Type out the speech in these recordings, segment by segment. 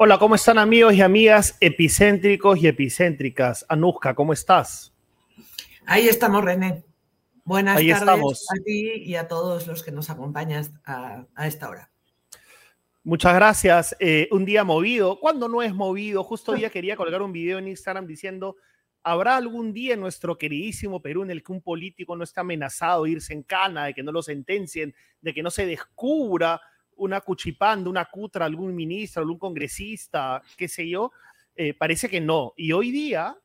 Hola, ¿cómo están amigos y amigas epicéntricos y epicéntricas? Anuska, ¿cómo estás? Ahí estamos, René. Buenas tardes a ti y a todos los que nos acompañan a, esta hora. Muchas gracias. Eh, un día movido. ¿Cuándo no es movido? Justo hoy día quería colgar un video en Instagram diciendo, ¿habrá algún día en nuestro queridísimo Perú en el que un político no esté amenazado de irse en cana, de que no lo sentencien, de que no se descubra una cuchipanda, una cutra, algún ministro, algún congresista, qué sé yo, eh, parece que no. Y hoy día,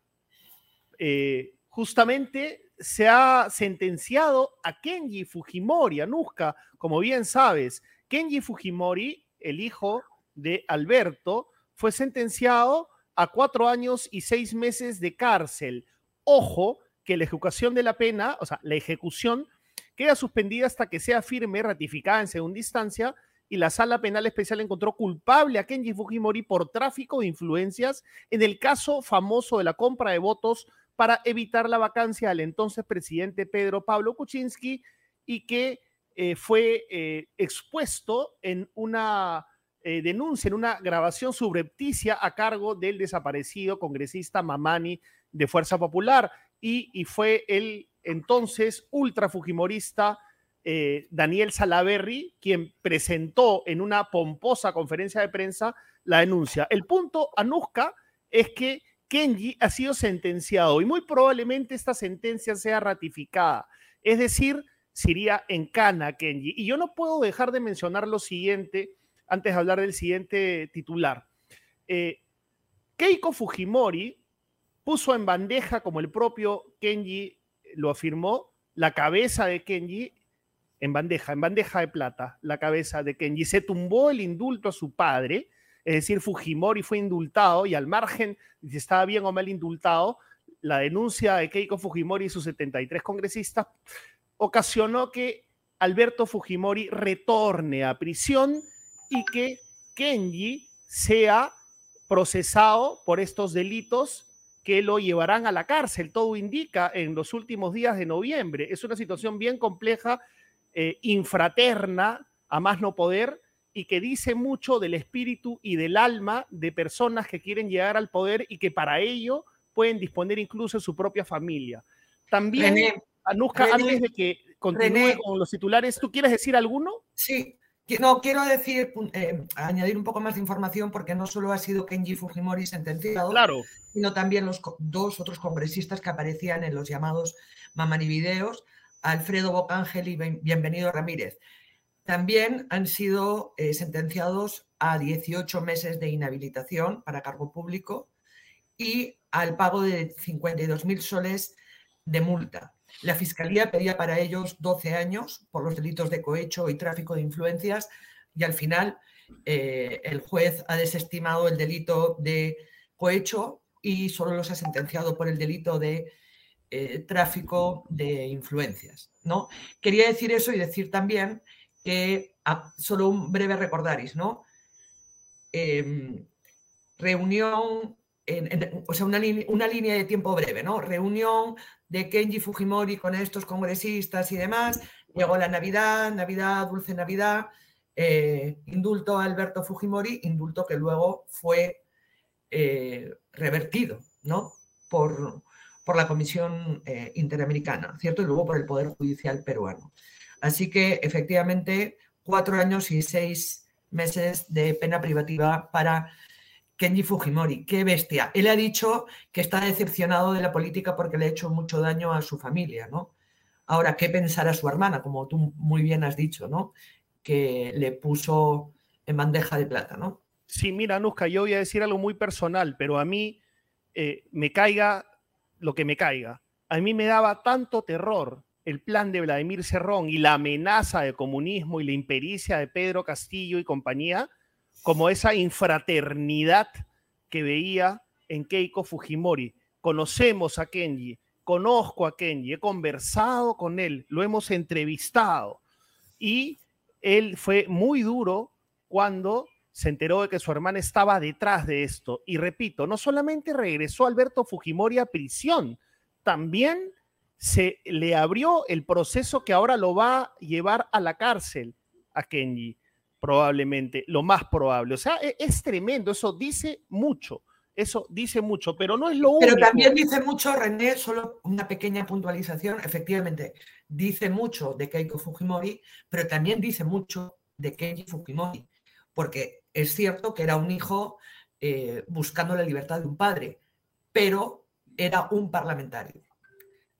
eh, justamente se ha sentenciado a Kenji Fujimori, a Nusca, como bien sabes. Kenji Fujimori, el hijo de Alberto, fue sentenciado a cuatro años y seis meses de cárcel. Ojo, que la ejecución de la pena, o sea, la ejecución, queda suspendida hasta que sea firme, ratificada en segunda instancia y la Sala Penal Especial encontró culpable a Kenji Fujimori por tráfico de influencias en el caso famoso de la compra de votos para evitar la vacancia al entonces presidente Pedro Pablo Kuczynski y que eh, fue eh, expuesto en una eh, denuncia, en una grabación subrepticia a cargo del desaparecido congresista Mamani de Fuerza Popular y, y fue el entonces ultra fujimorista eh, Daniel Salaverry, quien presentó en una pomposa conferencia de prensa la denuncia. El punto, Anuska, es que Kenji ha sido sentenciado y muy probablemente esta sentencia sea ratificada. Es decir, sería en cana Kenji. Y yo no puedo dejar de mencionar lo siguiente antes de hablar del siguiente titular. Eh, Keiko Fujimori puso en bandeja, como el propio Kenji lo afirmó, la cabeza de Kenji en bandeja, en bandeja de plata, la cabeza de Kenji. Se tumbó el indulto a su padre, es decir, Fujimori fue indultado y al margen si estaba bien o mal indultado, la denuncia de Keiko Fujimori y sus 73 congresistas ocasionó que Alberto Fujimori retorne a prisión y que Kenji sea procesado por estos delitos que lo llevarán a la cárcel. Todo indica en los últimos días de noviembre. Es una situación bien compleja eh, infraterna, a más no poder, y que dice mucho del espíritu y del alma de personas que quieren llegar al poder y que para ello pueden disponer incluso de su propia familia. También, Anuska, antes de que continúe con los titulares, ¿tú quieres decir alguno? Sí, no, quiero decir, eh, añadir un poco más de información porque no solo ha sido Kenji Fujimori sentenciado, claro. sino también los dos otros congresistas que aparecían en los llamados Mamani Videos, Alfredo Bocángel y Bienvenido Ramírez. También han sido eh, sentenciados a 18 meses de inhabilitación para cargo público y al pago de 52.000 soles de multa. La Fiscalía pedía para ellos 12 años por los delitos de cohecho y tráfico de influencias y al final eh, el juez ha desestimado el delito de cohecho y solo los ha sentenciado por el delito de eh, tráfico de influencias. ¿no? Quería decir eso y decir también que, ah, solo un breve recordaris, ¿no? Em, reunión, o sea, una, línea de tiempo breve, ¿no? Reunión de Kenji Fujimori con estos congresistas y demás, llegó la Navidad, Navidad, Dulce Navidad, eh, indulto a Alberto Fujimori, indulto que luego fue eh, revertido, ¿no? Por, por la Comisión eh, Interamericana, ¿cierto? Y luego por el Poder Judicial peruano. Así que efectivamente, cuatro años y seis meses de pena privativa para Kenji Fujimori. ¡Qué bestia! Él ha dicho que está decepcionado de la política porque le ha hecho mucho daño a su familia, ¿no? Ahora, ¿qué pensará su hermana? Como tú muy bien has dicho, ¿no? Que le puso en bandeja de plata, ¿no? Sí, mira, Anuska, yo voy a decir algo muy personal, pero a mí eh, me caiga lo que me caiga. A mí me daba tanto terror el plan de Vladimir Cerrón y la amenaza de comunismo y la impericia de Pedro Castillo y compañía, como esa infraternidad que veía en Keiko Fujimori. Conocemos a Kenji, conozco a Kenji, he conversado con él, lo hemos entrevistado y él fue muy duro cuando se enteró de que su hermana estaba detrás de esto. Y repito, no solamente regresó Alberto Fujimori a prisión, también se le abrió el proceso que ahora lo va a llevar a la cárcel a Kenji. probablemente, lo más probable. O sea, es, es tremendo, eso dice mucho. Eso dice mucho, pero no es lo único. Pero también dice mucho, René, solo una pequeña puntualización. Efectivamente, dice mucho de Keiko Fujimori, pero también dice mucho de Kenji Fujimori, porque es cierto que era un hijo eh, buscando la libertad de un padre, pero era un parlamentario.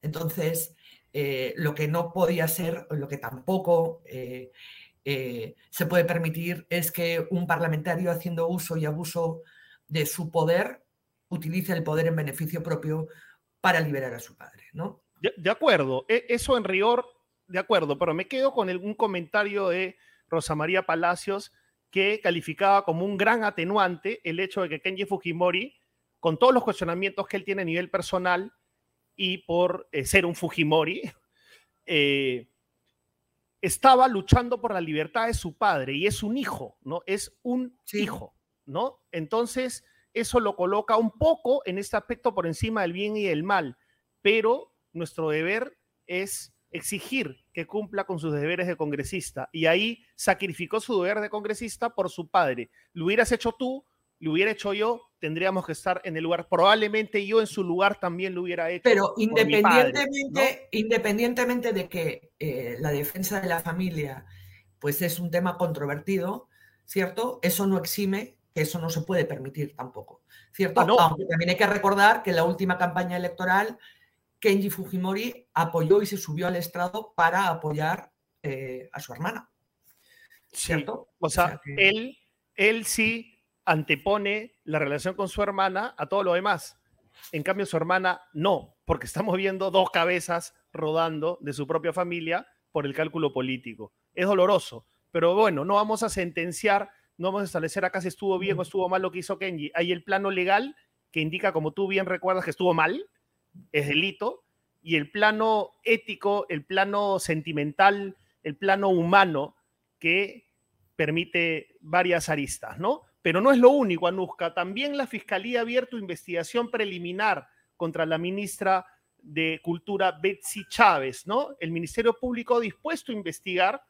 Entonces, eh, lo que no podía ser, lo que tampoco eh, se puede permitir es que un parlamentario haciendo uso y abuso de su poder utilice el poder en beneficio propio para liberar a su padre, ¿no? De, acuerdo, e, eso en rigor, de acuerdo, pero me quedo con un comentario de Rosa María Palacios que calificaba como un gran atenuante el hecho de que Kenji Fujimori, con todos los cuestionamientos que él tiene a nivel personal y por eh, ser un Fujimori, eh, estaba luchando por la libertad de su padre y es un hijo, ¿no? Es un hijo, ¿no? Entonces, eso lo coloca un poco en este aspecto por encima del bien y del mal, pero nuestro deber es exigir que cumpla con sus deberes de congresista. Y ahí sacrificó su deber de congresista por su padre. Lo hubieras hecho tú, lo hubiera hecho yo, tendríamos que estar en el lugar. Probablemente yo en su lugar también lo hubiera hecho. Pero independientemente, independientemente de que eh, la defensa de la familia pues es un tema controvertido, ¿cierto? Eso no exime que eso no se puede permitir tampoco, ¿cierto? Ah, Aunque también hay que recordar que la última campaña electoral Kenji Fujimori apoyó y se subió al estrado para apoyar eh, a su hermana. ¿Cierto? o sea, él, él sí antepone la relación con su hermana a todo lo demás. En cambio, su hermana no, porque estamos viendo dos cabezas rodando de su propia familia por el cálculo político. Es doloroso, pero bueno, no vamos a sentenciar, no vamos a establecer acá si estuvo bien o estuvo mal lo que hizo Kenji. Hay el plano legal que indica, como tú bien recuerdas, que estuvo mal, es delito, y el plano ético, el plano sentimental, el plano humano que permite varias aristas, ¿no? Pero no es lo único, Anuska. También la Fiscalía ha abierto investigación preliminar contra la ministra de Cultura, Betsy Chávez, ¿no? El Ministerio Público dispuesto a investigar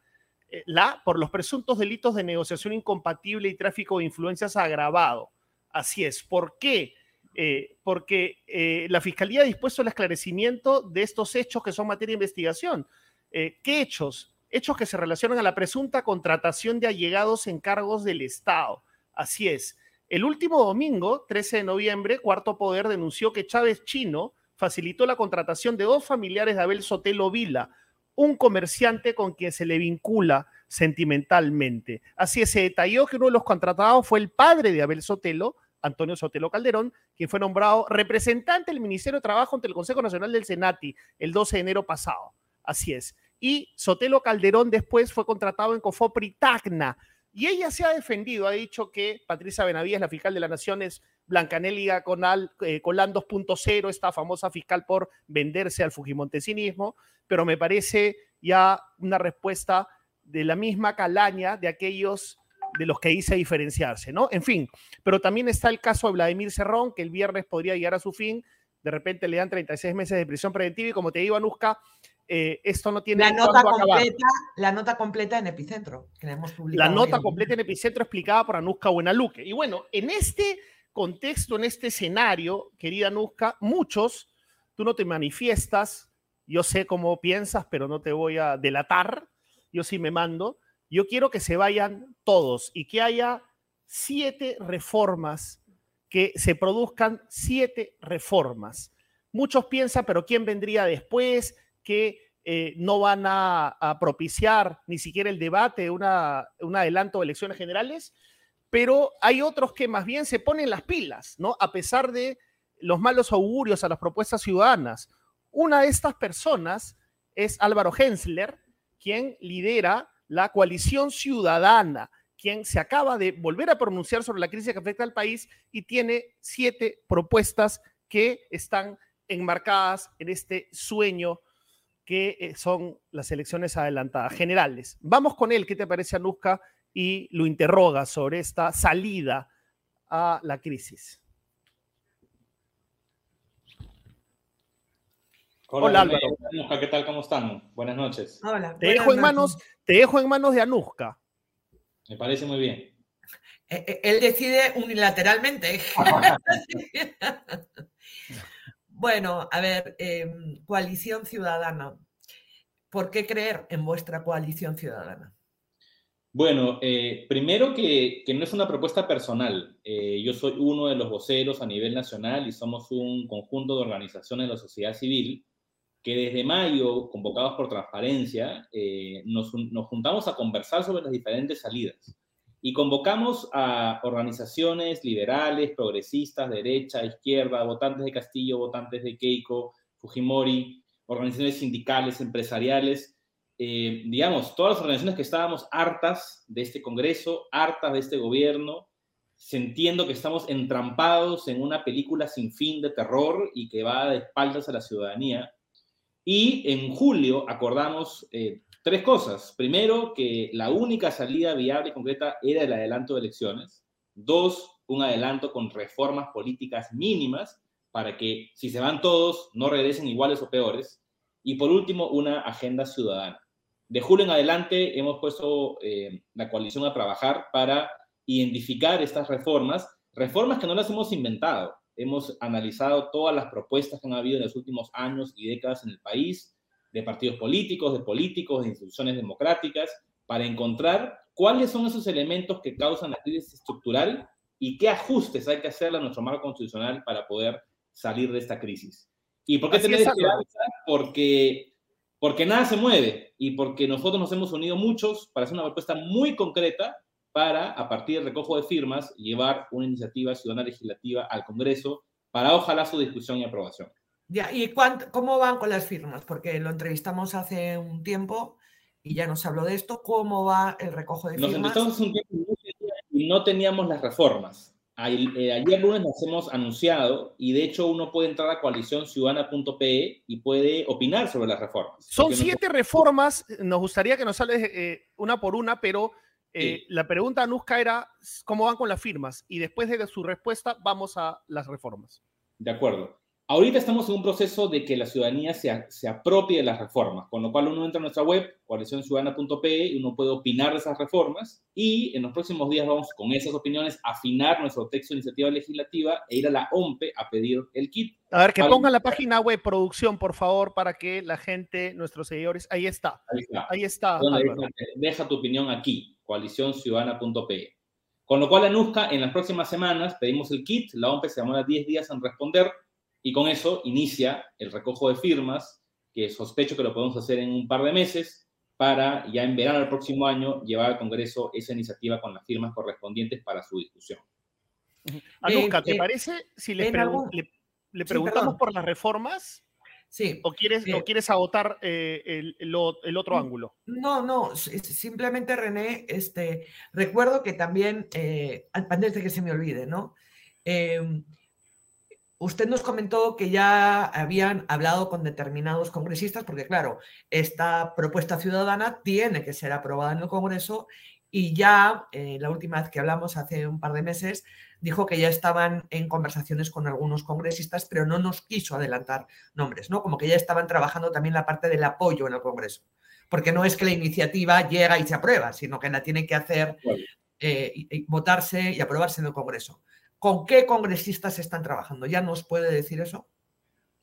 eh, la por los presuntos delitos de negociación incompatible y tráfico de influencias agravado. Así es. ¿Por qué? Eh, porque eh, la Fiscalía ha dispuesto el esclarecimiento de estos hechos que son materia de investigación. Eh, ¿Qué hechos? Hechos que se relacionan a la presunta contratación de allegados en cargos del Estado. Así es. El último domingo, 13 de noviembre, Cuarto Poder denunció que Chávez Chino facilitó la contratación de dos familiares de Abel Sotelo Vila, un comerciante con quien se le vincula sentimentalmente. Así es, se detalló que uno de los contratados fue el padre de Abel Sotelo, Antonio Sotelo Calderón, quien fue nombrado representante del Ministerio de Trabajo ante el Consejo Nacional del Senati el 12 de enero pasado. Así es. Y Sotelo Calderón después fue contratado en Cofopri Tacna. Y ella se ha defendido, ha dicho que Patricia Benavides, la fiscal de la Nación, es Blancanéliga Conal, eh, Colán 2.0, esta famosa fiscal por venderse al fujimontesinismo, pero me parece ya una respuesta de la misma calaña de aquellos de los que hice diferenciarse, ¿no? En fin, pero también está el caso de Vladimir Cerrón, que el viernes podría llegar a su fin, de repente le dan 36 meses de prisión preventiva y como te digo, Anuska, eh, esto no tiene... La nota, completa, la nota completa en Epicentro, que hemos publicado. La nota completa en Epicentro explicada por Anuska Buenaluque. Y bueno, en este contexto, en este escenario, querida Anuska, muchos, tú no te manifiestas, yo sé cómo piensas, pero no te voy a delatar, yo sí me mando, yo quiero que se vayan todos y que haya siete reformas, que se produzcan siete reformas. Muchos piensan, pero ¿quién vendría después? Que eh, no van a, propiciar ni siquiera el debate, una, un adelanto de elecciones generales, pero hay otros que más bien se ponen las pilas, ¿no? A pesar de los malos augurios a las propuestas ciudadanas. Una de estas personas es Álvaro Hensler, quien lidera la coalición ciudadana, quien se acaba de volver a pronunciar sobre la crisis que afecta al país y tiene siete propuestas que están enmarcadas en este sueño que eh, son las elecciones adelantadas generales. Vamos con él, ¿qué te parece, Anuska? Y lo interroga sobre esta salida a la crisis. Hola, Álvaro. ¿qué tal? ¿Cómo están? Buenas noches. Hola. Te dejo, en manos, te dejo en manos de Anuska. Me parece muy bien. Eh, eh, él decide unilateralmente. bueno, a ver, em, coalición ciudadana. ¿Por qué creer en vuestra coalición ciudadana? Bueno, eh, primero que, no es una propuesta personal. yo soy uno de los voceros a nivel nacional y somos un conjunto de organizaciones de la sociedad civil que desde mayo, convocados por transparencia, nos, nos juntamos a conversar sobre las diferentes salidas y convocamos a organizaciones liberales, progresistas, derecha, izquierda, votantes de Castillo, votantes de Keiko, Fujimori, organizaciones sindicales, empresariales, eh, digamos, todas las organizaciones que estábamos hartas de este Congreso, hartas de este gobierno, sintiendo que estamos entrampados en una película sin fin de terror y que va de espaldas a la ciudadanía. Y en julio acordamos eh, Tres cosas. Primero, que la única salida viable y concreta era el adelanto de elecciones. Dos, un adelanto con reformas políticas mínimas para que si se van todos no regresen iguales o peores. Y por último, una agenda ciudadana. De julio en adelante hemos puesto eh, la coalición a trabajar para identificar estas reformas, reformas que no las hemos inventado. Hemos analizado todas las propuestas que han habido en los últimos años y décadas en el país, de partidos políticos, de políticos, de instituciones democráticas, para encontrar cuáles son esos elementos que causan la crisis estructural y qué ajustes hay que hacerle a nuestro marco constitucional para poder salir de esta crisis. ¿Y por qué tener esperanza? Porque, porque nada se mueve y porque nosotros nos hemos unido muchos para hacer una propuesta muy concreta para, a partir del recojo de firmas, llevar una iniciativa ciudadana legislativa al Congreso para ojalá su discusión y aprobación. ¿y cómo van con las firmas? Porque lo entrevistamos hace un tiempo y ya nos habló de esto. ¿Cómo va el recojo de firmas? Nos entrevistamos un tiempo y no teníamos las reformas. Eh, ayer lunes nos hemos anunciado y de hecho uno puede entrar a coaliciónciudadana.pe y puede opinar sobre las reformas. Son siete reformas, nos gustaría que nos sales eh, una por una, pero eh, la pregunta a Nusca era cómo van con las firmas y después de su respuesta vamos a las reformas. De acuerdo. Ahorita estamos en un proceso de que la ciudadanía se, se apropie de las reformas, con lo cual uno entra a nuestra web, coaliciónciudadana.pe, y uno puede opinar de esas reformas y en los próximos días vamos con esas opiniones a afinar nuestro texto de iniciativa legislativa e ir a la OMPE a pedir el kit. A ver, que ponga la página web producción, por favor, para que la gente, nuestros seguidores, ahí está. Ahí está. deja, tu opinión aquí, coaliciónciudadana.pe. Con lo cual, Anuska, en las próximas semanas pedimos el kit, la OMPE se demora 10 días en responder y con eso inicia el recojo de firmas, que sospecho que lo podemos hacer en un par de meses, para ya en verano del próximo año llevar al Congreso esa iniciativa con las firmas correspondientes para su discusión. Anuska, ¿te parece si le, le, preguntamos por las reformas? Sí. ¿O quieres, ¿o quieres agotar eh, el, el, otro ángulo? No, no, simplemente René, este, recuerdo que también, eh, antes de que se me olvide, ¿no? Eh, Usted nos comentó que ya habían hablado con determinados congresistas, porque claro, esta propuesta ciudadana tiene que ser aprobada en el Congreso y ya eh, la última vez que hablamos, hace un par de meses, dijo que ya estaban en conversaciones con algunos congresistas, pero no nos quiso adelantar nombres, ¿no? Como que ya estaban trabajando también la parte del apoyo en el Congreso, porque no es que la iniciativa llega y se aprueba, sino que la tiene que hacer, eh, votarse y aprobarse en el Congreso. ¿Con qué congresistas están trabajando? ¿Ya nos puede decir eso?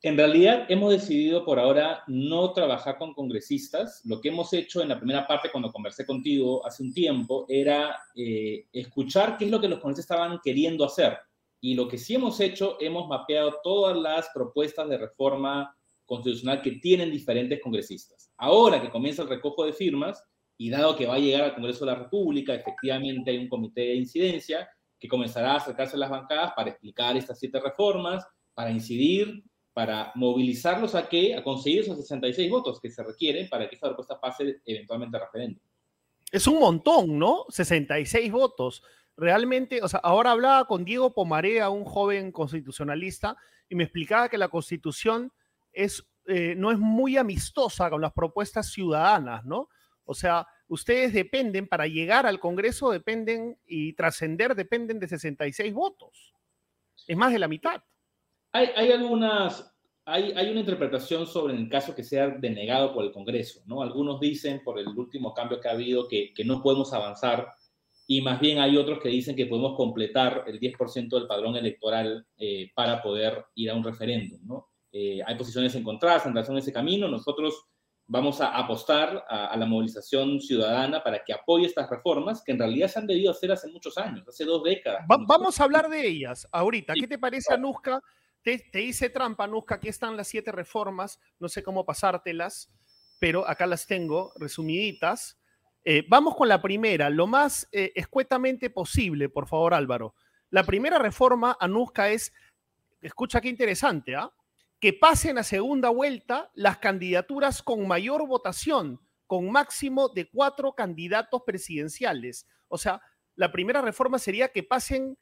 En realidad hemos decidido por ahora no trabajar con congresistas. Lo que hemos hecho en la primera parte cuando conversé contigo hace un tiempo era eh, escuchar qué es lo que los congresistas estaban queriendo hacer. Y lo que sí hemos hecho, hemos mapeado todas las propuestas de reforma constitucional que tienen diferentes congresistas. Ahora que comienza el recojo de firmas, y dado que va a llegar al Congreso de la República, efectivamente hay un comité de incidencia, que comenzará a acercarse a las bancadas para explicar estas siete reformas, para incidir, para movilizarlos a que a conseguir esos 66 votos que se requieren para que esta propuesta pase eventualmente a referéndum. Es un montón, ¿no? 66 votos. Realmente, o sea, ahora hablaba con Diego Pomarea, un joven constitucionalista, y me explicaba que la constitución es, eh, no es muy amistosa con las propuestas ciudadanas, ¿no? O sea, ustedes dependen, para llegar al Congreso, dependen y trascender, dependen de 66 votos. Es más de la mitad. Hay, algunas, hay, hay, una interpretación sobre el caso que sea denegado por el Congreso, ¿no? Algunos dicen, por el último cambio que ha habido, que, que no podemos avanzar y más bien hay otros que dicen que podemos completar el 10% del padrón electoral eh, para poder ir a un referéndum. ¿no? Eh, hay posiciones encontradas en relación a ese camino. Nosotros vamos a apostar a, la movilización ciudadana para que apoye estas reformas que en realidad se han debido hacer hace muchos años, hace dos décadas. vamos a hablar de ellas ahorita. ¿Qué te parece, Anuska? Te, hice trampa, Anuska. Aquí están las siete reformas. No sé cómo pasártelas, pero acá las tengo resumiditas. Eh, vamos con la primera, lo más eh, escuetamente posible, por favor, Álvaro. La primera reforma, Anuska, es, escucha qué interesante, ¿ah? que pasen a segunda vuelta las candidaturas con mayor votación, con máximo de cuatro candidatos presidenciales. O sea, la primera reforma sería que pasen,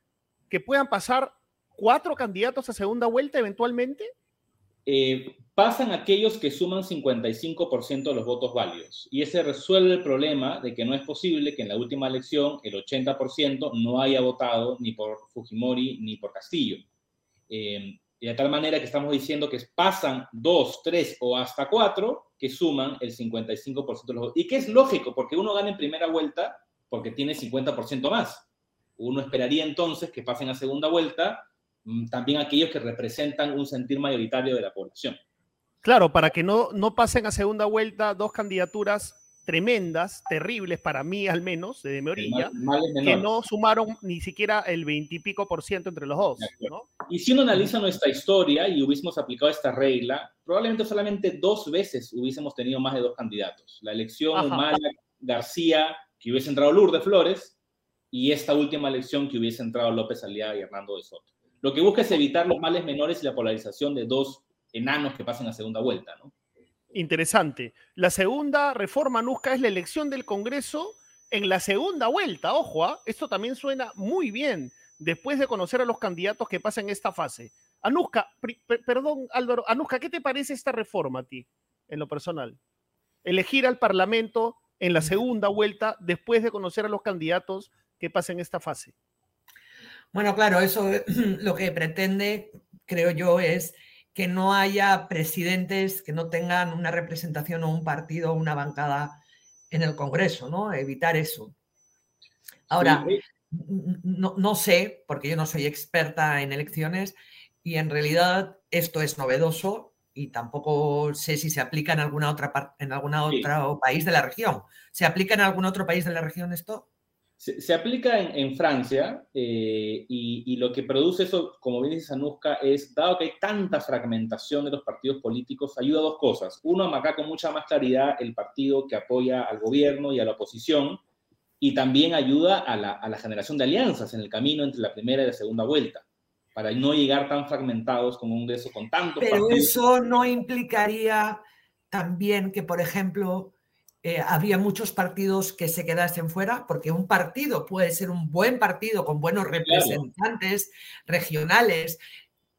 que puedan pasar cuatro candidatos a segunda vuelta eventualmente. Eh, pasan aquellos que suman 55% de los votos válidos. Y ese resuelve el problema de que no es posible que en la última elección el 80% no haya votado ni por Fujimori ni por Castillo. Eh, y de tal manera que estamos diciendo que pasan dos, tres o hasta cuatro que suman el 55% de los votos. Y que es lógico, porque uno gana en primera vuelta porque tiene 50% más. Uno esperaría entonces que pasen a segunda vuelta también aquellos que representan un sentir mayoritario de la población. Claro, para que no, no pasen a segunda vuelta dos candidaturas tremendas, terribles para mí al menos, de mi orilla, que no sumaron ni siquiera el veintipico por ciento entre los dos. Y si uno analiza nuestra historia y hubiésemos aplicado esta regla, probablemente solamente dos veces hubiésemos tenido más de dos candidatos. La elección Humala García, que hubiese entrado Lourdes Flores, y esta última elección que hubiese entrado López Aliaga y Hernando de Soto. Lo que busca es evitar los males menores y la polarización de dos enanos que pasen a segunda vuelta, ¿no? Interesante. La segunda reforma, Nusca, es la elección del Congreso en la segunda vuelta. Ojo, ¿ah? esto también suena muy bien después de conocer a los candidatos que pasan esta fase. Anuska, perdón, Álvaro, Anuska, ¿qué te parece esta reforma a ti, en lo personal? Elegir al Parlamento en la segunda vuelta después de conocer a los candidatos que pasen esta fase. Bueno, claro, eso lo que pretende, creo yo, es que no haya presidentes que no tengan una representación o un partido o una bancada en el Congreso, ¿no? Evitar eso. Ahora, no, sé, porque yo no soy experta en elecciones y en realidad esto es novedoso y tampoco sé si se aplica en alguna otra en alguna otro país de la región. ¿Se aplica en algún otro país de la región esto? Se, aplica en, Francia eh, y, lo que produce eso, como bien dice Sanuska, es, dado que hay tanta fragmentación de los partidos políticos, ayuda a dos cosas. Uno, a marcar con mucha más claridad el partido que apoya al gobierno y a la oposición, y también ayuda a la, generación de alianzas en el camino entre la primera y la segunda vuelta, para no llegar tan fragmentados con un Congreso con tantos Pero eso no implicaría también que, por ejemplo, eh, había muchos partidos que se quedasen fuera, porque un partido puede ser un buen partido con buenos representantes regionales,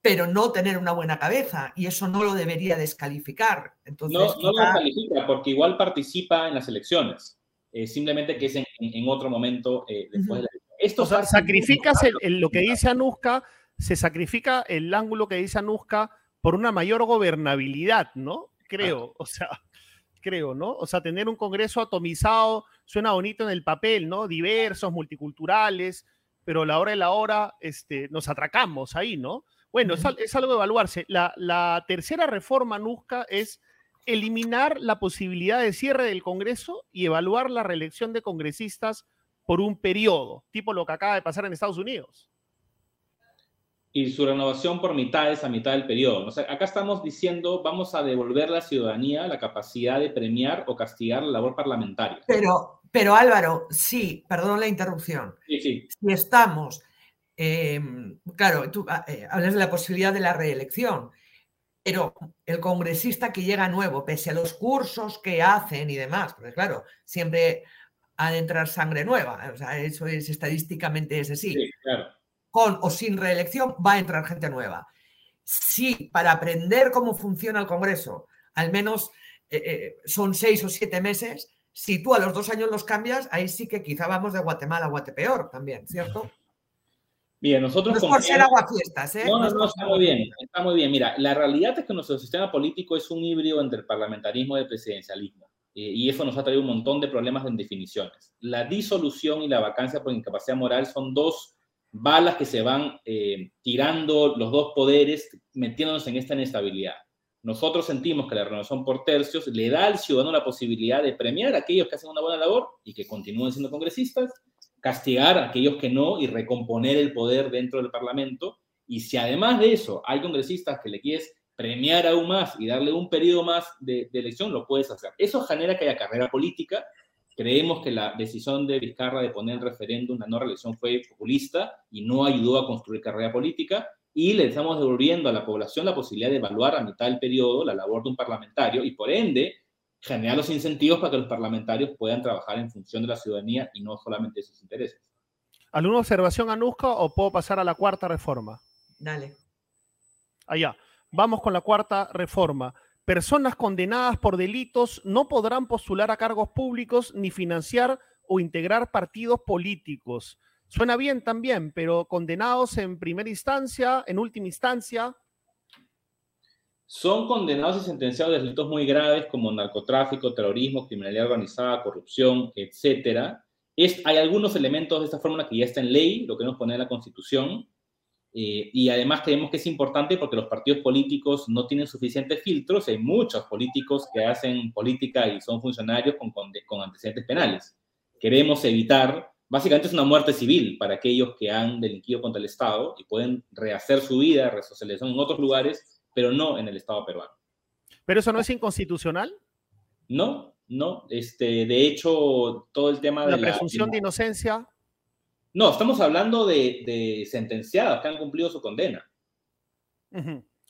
pero no tener una buena cabeza, y eso no lo debería descalificar. Entonces, no, no lo descalifica, porque igual participa en las elecciones, eh, simplemente que es en, otro momento eh, después de la Esto sacrificas lo que dice Anuska, se sacrifica el ángulo que dice Anuska por una mayor gobernabilidad, ¿no? Creo, o sea creo, ¿no? O sea, tener un Congreso atomizado suena bonito en el papel, ¿no? Diversos, multiculturales, pero a la hora de la hora este, nos atracamos ahí, ¿no? Bueno, es, algo de evaluarse. La, tercera reforma, Nusca, es eliminar la posibilidad de cierre del Congreso y evaluar la reelección de congresistas por un periodo, tipo lo que acaba de pasar en Estados Unidos y su renovación por mitades a mitad del periodo. O sea, acá estamos diciendo, vamos a devolver a la ciudadanía la capacidad de premiar o castigar la labor parlamentaria. Pero, pero Álvaro, sí, perdón la interrupción. Sí, sí. Si estamos, em, claro, tú ah, eh, hablas de la posibilidad de la reelección, pero el congresista que llega nuevo, pese a los cursos que hacen y demás, porque claro, siempre ha de entrar sangre nueva, o sea, eso es estadísticamente es así. Sí, claro con o sin reelección, va a entrar gente nueva. Si para aprender cómo funciona el Congreso, al menos eh, eh, son seis o siete meses, si tú a los dos años los cambias, ahí sí que quizá vamos de Guatemala a Guatepeor también, ¿cierto? Bien, nosotros... No es por ser aguafiestas, ¿eh? No, no, no, está muy bien, está muy bien. Mira, la realidad es que nuestro sistema político es un híbrido entre el parlamentarismo y el presidencialismo. eh, y eso nos ha traído un montón de problemas en definiciones. La disolución y la vacancia por incapacidad moral son dos balas que se van eh, tirando los dos poderes, metiéndonos en esta inestabilidad. Nosotros sentimos que la renovación por tercios le da al ciudadano la posibilidad de premiar a aquellos que hacen una buena labor y que continúen siendo congresistas, castigar a aquellos que no y recomponer el poder dentro del Parlamento. Y si además de eso hay congresistas que le quieres premiar aún más y darle un periodo más de, elección, lo puedes hacer. Eso genera que haya carrera política. Creemos que la decisión de Vizcarra de poner en referéndum la no reelección fue populista y no ayudó a construir carrera política. Y le estamos devolviendo a la población la posibilidad de evaluar a mitad del periodo la labor de un parlamentario y por ende generar los incentivos para que los parlamentarios puedan trabajar en función de la ciudadanía y no solamente de sus intereses. ¿Alguna observación, Anuska, o puedo pasar a la cuarta reforma? Dale. Allá. Vamos con la cuarta reforma. Personas condenadas por delitos no podrán postular a cargos públicos ni financiar o integrar partidos políticos. Suena bien también, pero condenados en primera instancia, en última instancia. Son condenados y sentenciados de delitos muy graves como narcotráfico, terrorismo, criminalidad organizada, corrupción, etcétera. Hay algunos elementos de esta fórmula que ya está en ley, lo que nos pone en la Constitución, eh, y además creemos que es importante porque los partidos políticos no tienen suficientes filtros. Hay muchos políticos que hacen política y son funcionarios con, con, antecedentes penales. Queremos evitar, básicamente es una muerte civil para aquellos que han delinquido contra el Estado y pueden rehacer su vida, resocialización en otros lugares, pero no en el Estado peruano. ¿Pero eso no es inconstitucional? No, no. Este, de hecho, todo el tema de la presunción de inocencia no, estamos hablando de, sentenciados que han cumplido su condena.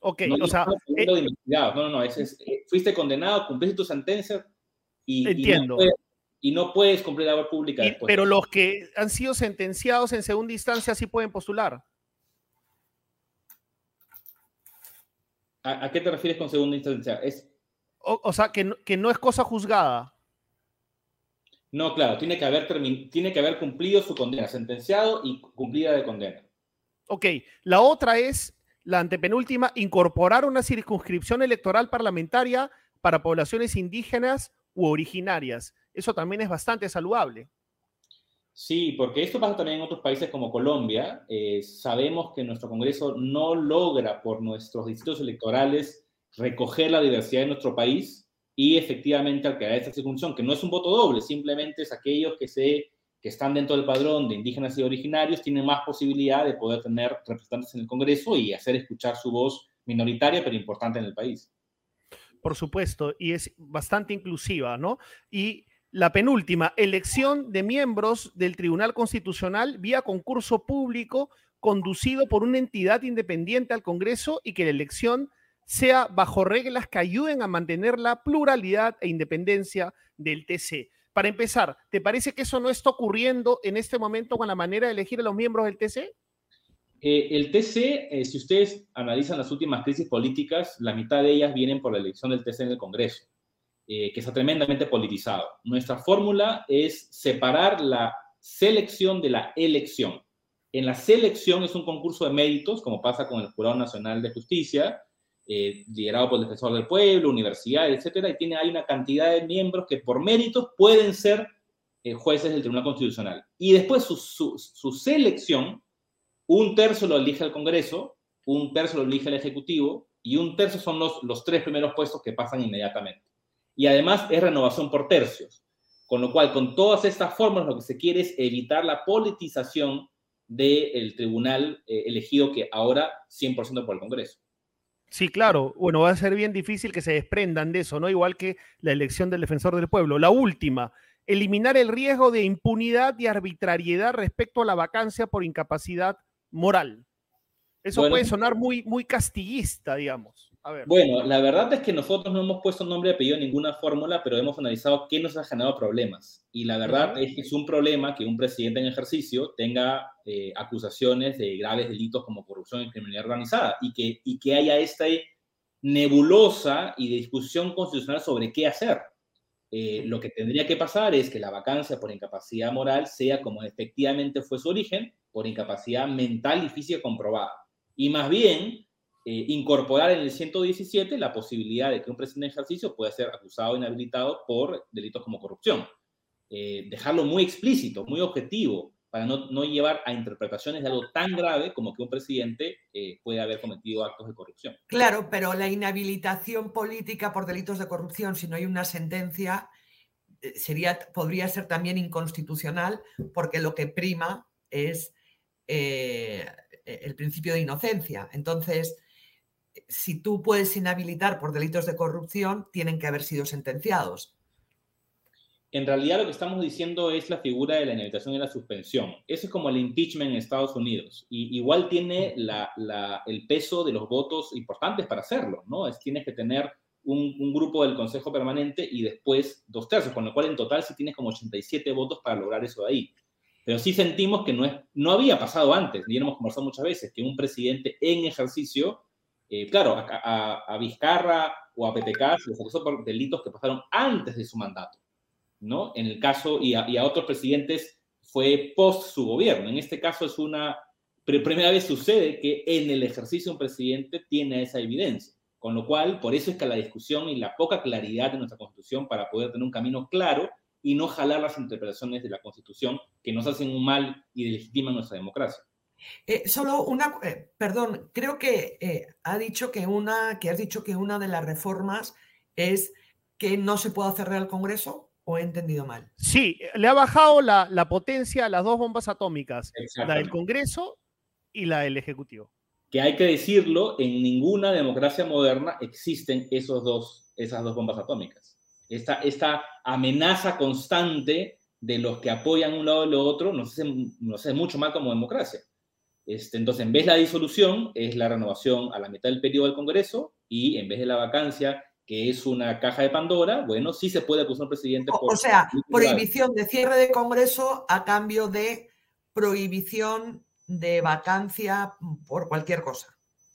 Ok, o sea. Eh, no, no, no, es, eh, fuiste condenado, cumpliste tu sentencia y, entiendo. y, no, puedes, cumplir la obra pública después. Pero los que han sido sentenciados en segunda instancia sí pueden postular. ¿A, qué te refieres con segunda instancia? Es, o, sea, que que no es cosa juzgada. No, claro, tiene que haber, tiene que haber cumplido su condena, sentenciado y cumplida de condena. Ok, la otra es, la antepenúltima, incorporar una circunscripción electoral parlamentaria para poblaciones indígenas u originarias. Eso también es bastante saludable. Sí, porque esto pasa también en otros países como Colombia. Eh, sabemos que nuestro Congreso no logra por nuestros distritos electorales recoger la diversidad de nuestro país y efectivamente al crear esta circunscripción, que no es un voto doble, simplemente es aquellos que, se, que están dentro del padrón de indígenas y originarios, tienen más posibilidad de poder tener representantes en el Congreso y hacer escuchar su voz minoritaria, pero importante en el país. Por supuesto, y es bastante inclusiva, ¿no? Y la penúltima, elección de miembros del Tribunal Constitucional vía concurso público conducido por una entidad independiente al Congreso y que la elección sea bajo reglas que ayuden a mantener la pluralidad e independencia del TC. Para empezar, ¿te parece que eso no está ocurriendo en este momento con la manera de elegir a los miembros del TC? Eh, el TC, eh, si ustedes analizan las últimas crisis políticas, la mitad de ellas vienen por la elección del TC en el Congreso, eh, que está tremendamente politizado. Nuestra fórmula es separar la selección de la elección. En la selección es un concurso de méritos, como pasa con el Jurado Nacional de Justicia, eh, liderado por el defensor del pueblo, universidad, etcétera, y tiene, hay una cantidad de miembros que por méritos pueden ser eh, jueces del Tribunal Constitucional. Y después su, selección, un tercio lo elige el Congreso, un tercio lo elige el Ejecutivo, y un tercio son los, los tres primeros puestos que pasan inmediatamente. Y además es renovación por tercios. Con lo cual, con todas estas formas, lo que se quiere es evitar la politización del tribunal eh, elegido que ahora 100% por el Congreso. Sí, claro. Bueno, va a ser bien difícil que se desprendan de eso, ¿no? Igual que la elección del defensor del pueblo. La última, eliminar el riesgo de impunidad y arbitrariedad respecto a la vacancia por incapacidad moral. Eso puede sonar muy, muy castillista, digamos. Bueno, la verdad es que nosotros no hemos puesto nombre y apellido en ninguna fórmula, pero hemos analizado qué nos ha generado problemas. Y la verdad es que es un problema que un presidente en ejercicio tenga eh, acusaciones de graves delitos como corrupción y criminalidad organizada y que, y que haya esta nebulosa y discusión constitucional sobre qué hacer. Eh, lo que tendría que pasar es que la vacancia por incapacidad moral sea como efectivamente fue su origen, por incapacidad mental y física comprobada. Y más bien eh, incorporar en el 117 la posibilidad de que un presidente en ejercicio pueda ser acusado o inhabilitado por delitos como corrupción. Eh, dejarlo muy explícito, muy objetivo, para no, no, llevar a interpretaciones de algo tan grave como que un presidente eh, puede haber cometido actos de corrupción. Claro, pero la inhabilitación política por delitos de corrupción, si no hay una sentencia, sería, podría ser también inconstitucional porque lo que prima es el principio de inocencia. Entonces, si tú puedes inhabilitar por delitos de corrupción, tienen que haber sido sentenciados. En realidad lo que estamos diciendo es la figura de la inhabilitación y la suspensión. Eso es como el impeachment en Estados Unidos. Y igual tiene el peso de los votos importantes para hacerlo, ¿no? Es, tienes que tener un, grupo del Consejo Permanente y después dos tercios, con lo cual en total sí tienes como 87 votos para lograr eso de ahí. Pero sí sentimos que no, es, no había pasado antes, y hemos conversado muchas veces, que un presidente en ejercicio eh, claro, a, Vizcarra o a PPK se les acusó por delitos que pasaron antes de su mandato, ¿no? En el caso, y a, otros presidentes fue post su gobierno. En este caso es una, primera vez sucede que en el ejercicio un presidente tiene esa evidencia. Con lo cual, por eso es que la discusión y la poca claridad de nuestra Constitución para poder tener un camino claro y no jalar las interpretaciones de la Constitución que nos hacen un mal y delegitiman nuestra democracia. Eh, solo una, eh, perdón, creo que eh, ha dicho que una, que has dicho que una de las reformas es que no se puede hacer al Congreso o he entendido mal. Sí, le ha bajado la, la potencia a las dos bombas atómicas, la del Congreso y la del Ejecutivo. Que hay que decirlo, en ninguna democracia moderna existen esos dos, esas dos bombas atómicas. Esta, esta amenaza constante de los que apoyan un lado y lo otro nos hace, nos hace mucho mal como democracia. Este, entonces, en vez de la disolución, es la renovación a la mitad del periodo del Congreso y en vez de la vacancia, que es una caja de Pandora, bueno, sí se puede acusar al presidente. Por, o sea, prohibición de cierre de Congreso a cambio de prohibición de vacancia por cualquier cosa.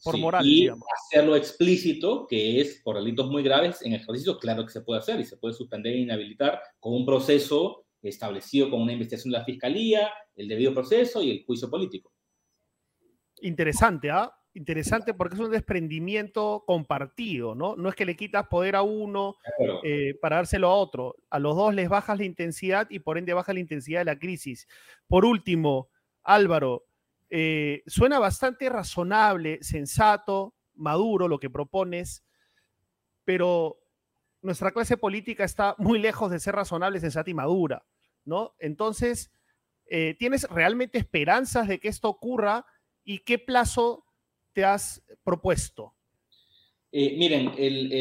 Por moral, y hacerlo explícito, que es por delitos muy graves en ejercicio, claro que se puede hacer y se puede suspender e inhabilitar con un proceso establecido con una investigación de la Fiscalía, el debido proceso y el juicio político. Interesante, ¿ah? Interesante porque es un desprendimiento compartido, ¿no? No es que le quitas poder a uno eh, para dárselo a otro. A los dos les bajas la intensidad y por ende baja la intensidad de la crisis. Por último, Álvaro, eh, suena bastante razonable, sensato, maduro lo que propones, pero nuestra clase política está muy lejos de ser razonable, sensata y madura, ¿no? Entonces, eh, ¿tienes realmente esperanzas de que esto ocurra? Y qué plazo te has propuesto? Eh, miren,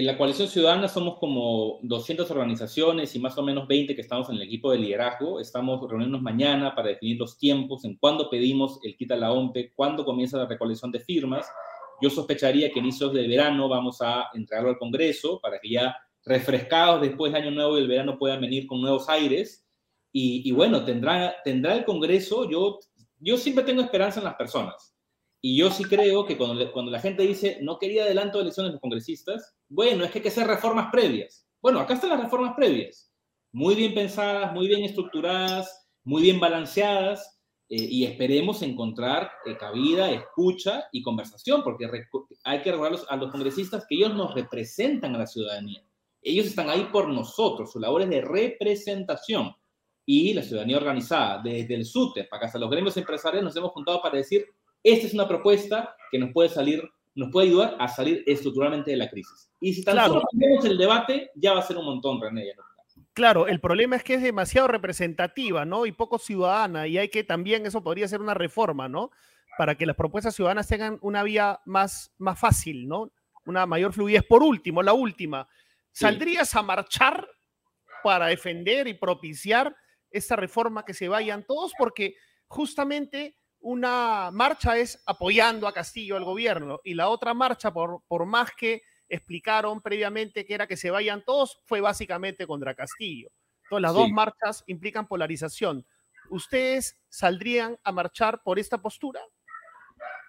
la coalición ciudadana somos como 200 organizaciones y más o menos 20 que estamos en el equipo de liderazgo. Estamos reuniéndonos mañana para definir los tiempos, en cuándo pedimos el quita la OMPE, cuándo comienza la recolección de firmas. Yo sospecharía que inicios de verano vamos a entregarlo al Congreso para que ya refrescados después del Año Nuevo y el verano puedan venir con nuevos aires. Y, bueno, tendrá, tendrá el Congreso, yo, yo siempre tengo esperanza en las personas. Y yo sí creo que cuando, cuando la gente dice no quería adelanto de elecciones de los congresistas, bueno, es que hay que hacer reformas previas. Bueno, acá están las reformas previas. Muy bien pensadas, muy bien estructuradas, muy bien balanceadas, eh, y esperemos encontrar eh, cabida, escucha y conversación, porque hay que recordar a los congresistas que ellos nos representan a la ciudadanía. Ellos están ahí por nosotros, su labor es de representación. Y la ciudadanía organizada, desde el SUTE, para hasta los gremios empresariales nos hemos juntado para decir, esta es una propuesta que nos puede salir, nos puede ayudar a salir estructuralmente de la crisis. Y si tan solo tenemos el debate, ya va a ser un montón, René. Claro, el problema es que es demasiado representativa, ¿no? Y poco ciudadana, y hay que también, eso podría ser una reforma, ¿no? Para que las propuestas ciudadanas tengan una vía más, más fácil, ¿no? Una mayor fluidez. Por último, la última, ¿saldrías a marchar para defender y propiciar esta reforma que se vayan todos? Porque justamente una marcha es apoyando a Castillo al gobierno y la otra marcha, por, por más que explicaron previamente que era que se vayan todos, fue básicamente contra Castillo. Entonces, las dos marchas implican polarización. ¿Ustedes saldrían a marchar por esta postura?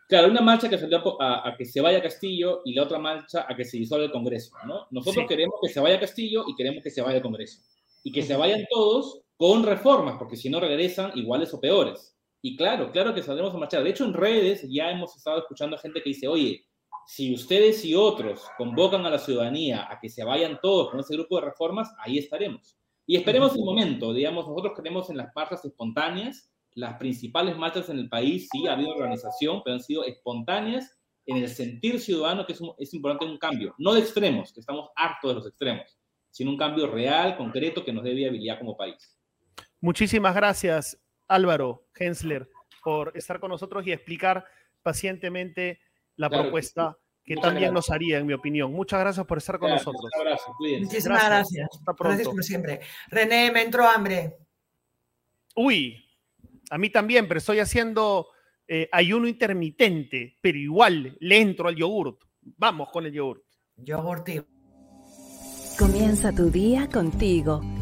Claro, una marcha que salió a, que se vaya Castillo y la otra marcha a que se disuelva el Congreso, ¿no? Nosotros queremos que se vaya Castillo y queremos que se vaya el Congreso. Y que se vayan todos con reformas, porque si no regresan iguales o peores. Y claro, claro que saldremos a marchar. De hecho, en redes ya hemos estado escuchando a gente que dice, oye, Si ustedes y otros convocan a la ciudadanía a que se vayan todos con ese grupo de reformas, ahí estaremos. Y esperemos un momento, digamos, nosotros creemos en las marchas espontáneas, las principales marchas en el país, sí, ha habido organización, pero han sido espontáneas en el sentir ciudadano, que es, es importante un cambio, no de extremos, que estamos hartos de los extremos, sino un cambio real, concreto, que nos dé viabilidad como país. Muchísimas gracias, Álvaro Hensler, por estar con nosotros y explicar pacientemente la propuesta que, también nos haría, en mi opinión. Muchas gracias por estar con nosotros. Muchísimas gracias. Gracias como siempre. René, me entró hambre. Uy, a mí también, pero estoy haciendo eh, ayuno intermitente, pero igual le entro al yogurt. Vamos con el yogurt. Yogurt. Comienza tu día contigo,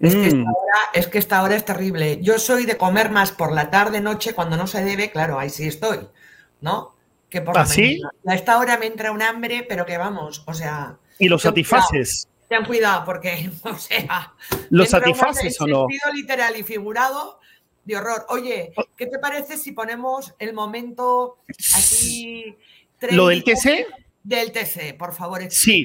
Es, que esta mm. hora, es que esta hora es terrible. Yo soy de comer más por la tarde, noche, cuando no se debe, claro, ahí sí estoy, ¿no? Que por la ¿Ah, A esta hora me entra un hambre, pero que vamos, o sea. Y lo satisfaces. Ten cuidado, porque, o sea. ¿Lo satisfaces o no? sentido literal y figurado de horror. Oye, oh. ¿qué te parece si ponemos el momento aquí. ¿Lo del TC? Del TC, por favor, sí,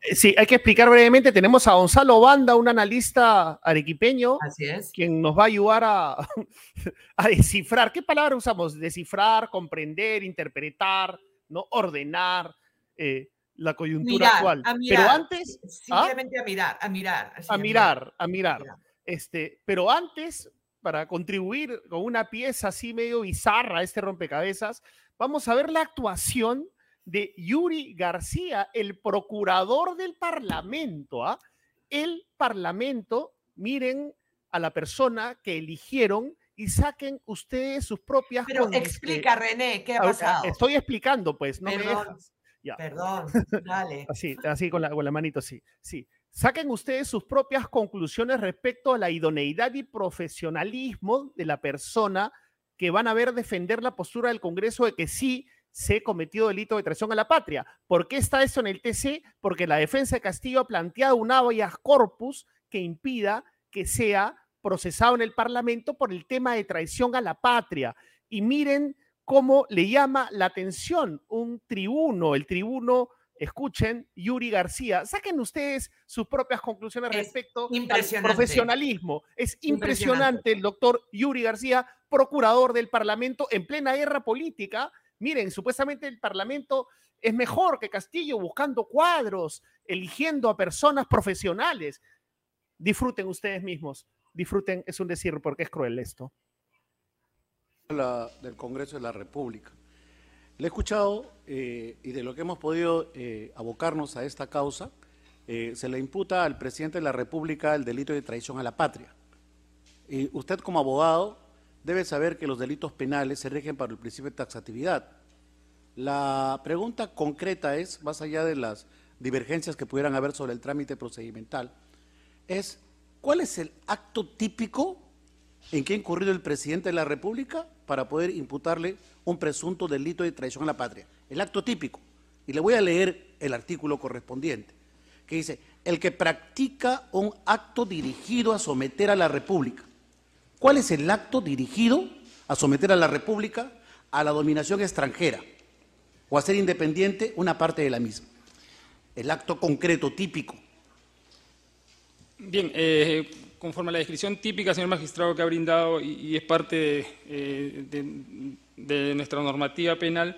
eh, sí, hay que explicar brevemente. Tenemos a Gonzalo Banda, un analista arequipeño, Así es. quien nos va a ayudar a, a descifrar. ¿Qué palabra usamos? Descifrar, comprender, interpretar, ¿no? ordenar. Eh, la coyuntura actual. pero antes. ¿ah? Simplemente a mirar, a mirar. A mirar, a mirar. Este, pero antes, para contribuir con una pieza así medio bizarra a este rompecabezas, vamos a ver la actuación de Yuri García, el procurador del Parlamento. ¿ah? El Parlamento, miren a la persona que eligieron y saquen ustedes sus propias. Pero explica, René, ¿qué ha pasado? Estoy explicando, pues, no me dejas. Perdón, dale. así, así con la, con la manito, sí. Sí. Saquen ustedes sus propias conclusiones respecto a la idoneidad y profesionalismo de la persona que van a ver defender la postura del Congreso de que sí se ha cometido delito de traición a la patria. ¿Por qué está eso en el TC? Porque la defensa de Castillo ha planteado un habeas corpus que impida que sea procesado en el Parlamento por el tema de traición a la patria. Y miren cómo le llama la atención un tribuno, el tribuno, escuchen, Yuri García. Saquen ustedes sus propias conclusiones respecto al profesionalismo. Es impresionante, el doctor Yuri García, procurador del Parlamento en plena guerra política. Miren, supuestamente el Parlamento es mejor que Castillo buscando cuadros, eligiendo a personas profesionales. Disfruten ustedes mismos. Disfruten, es un decir porque es cruel esto del Congreso de la República. Le he escuchado eh, y de lo que hemos podido eh, abocarnos a esta causa, eh, se le imputa al presidente de la República el delito de traición a la patria. Y usted como abogado debe saber que los delitos penales se rigen por el principio de taxatividad. La pregunta concreta es, más allá de las divergencias que pudieran haber sobre el trámite procedimental, es ¿cuál es el acto típico en que ha incurrido el presidente de la República para poder imputarle un presunto delito de traición a la patria. El acto típico. Y le voy a leer el artículo correspondiente, que dice, el que practica un acto dirigido a someter a la República. ¿Cuál es el acto dirigido a someter a la República a la dominación extranjera o a ser independiente una parte de la misma? El acto concreto, típico. Bien, eh, conforme a la descripción típica, señor magistrado, que ha brindado y, es parte eh, de, nuestra normativa penal,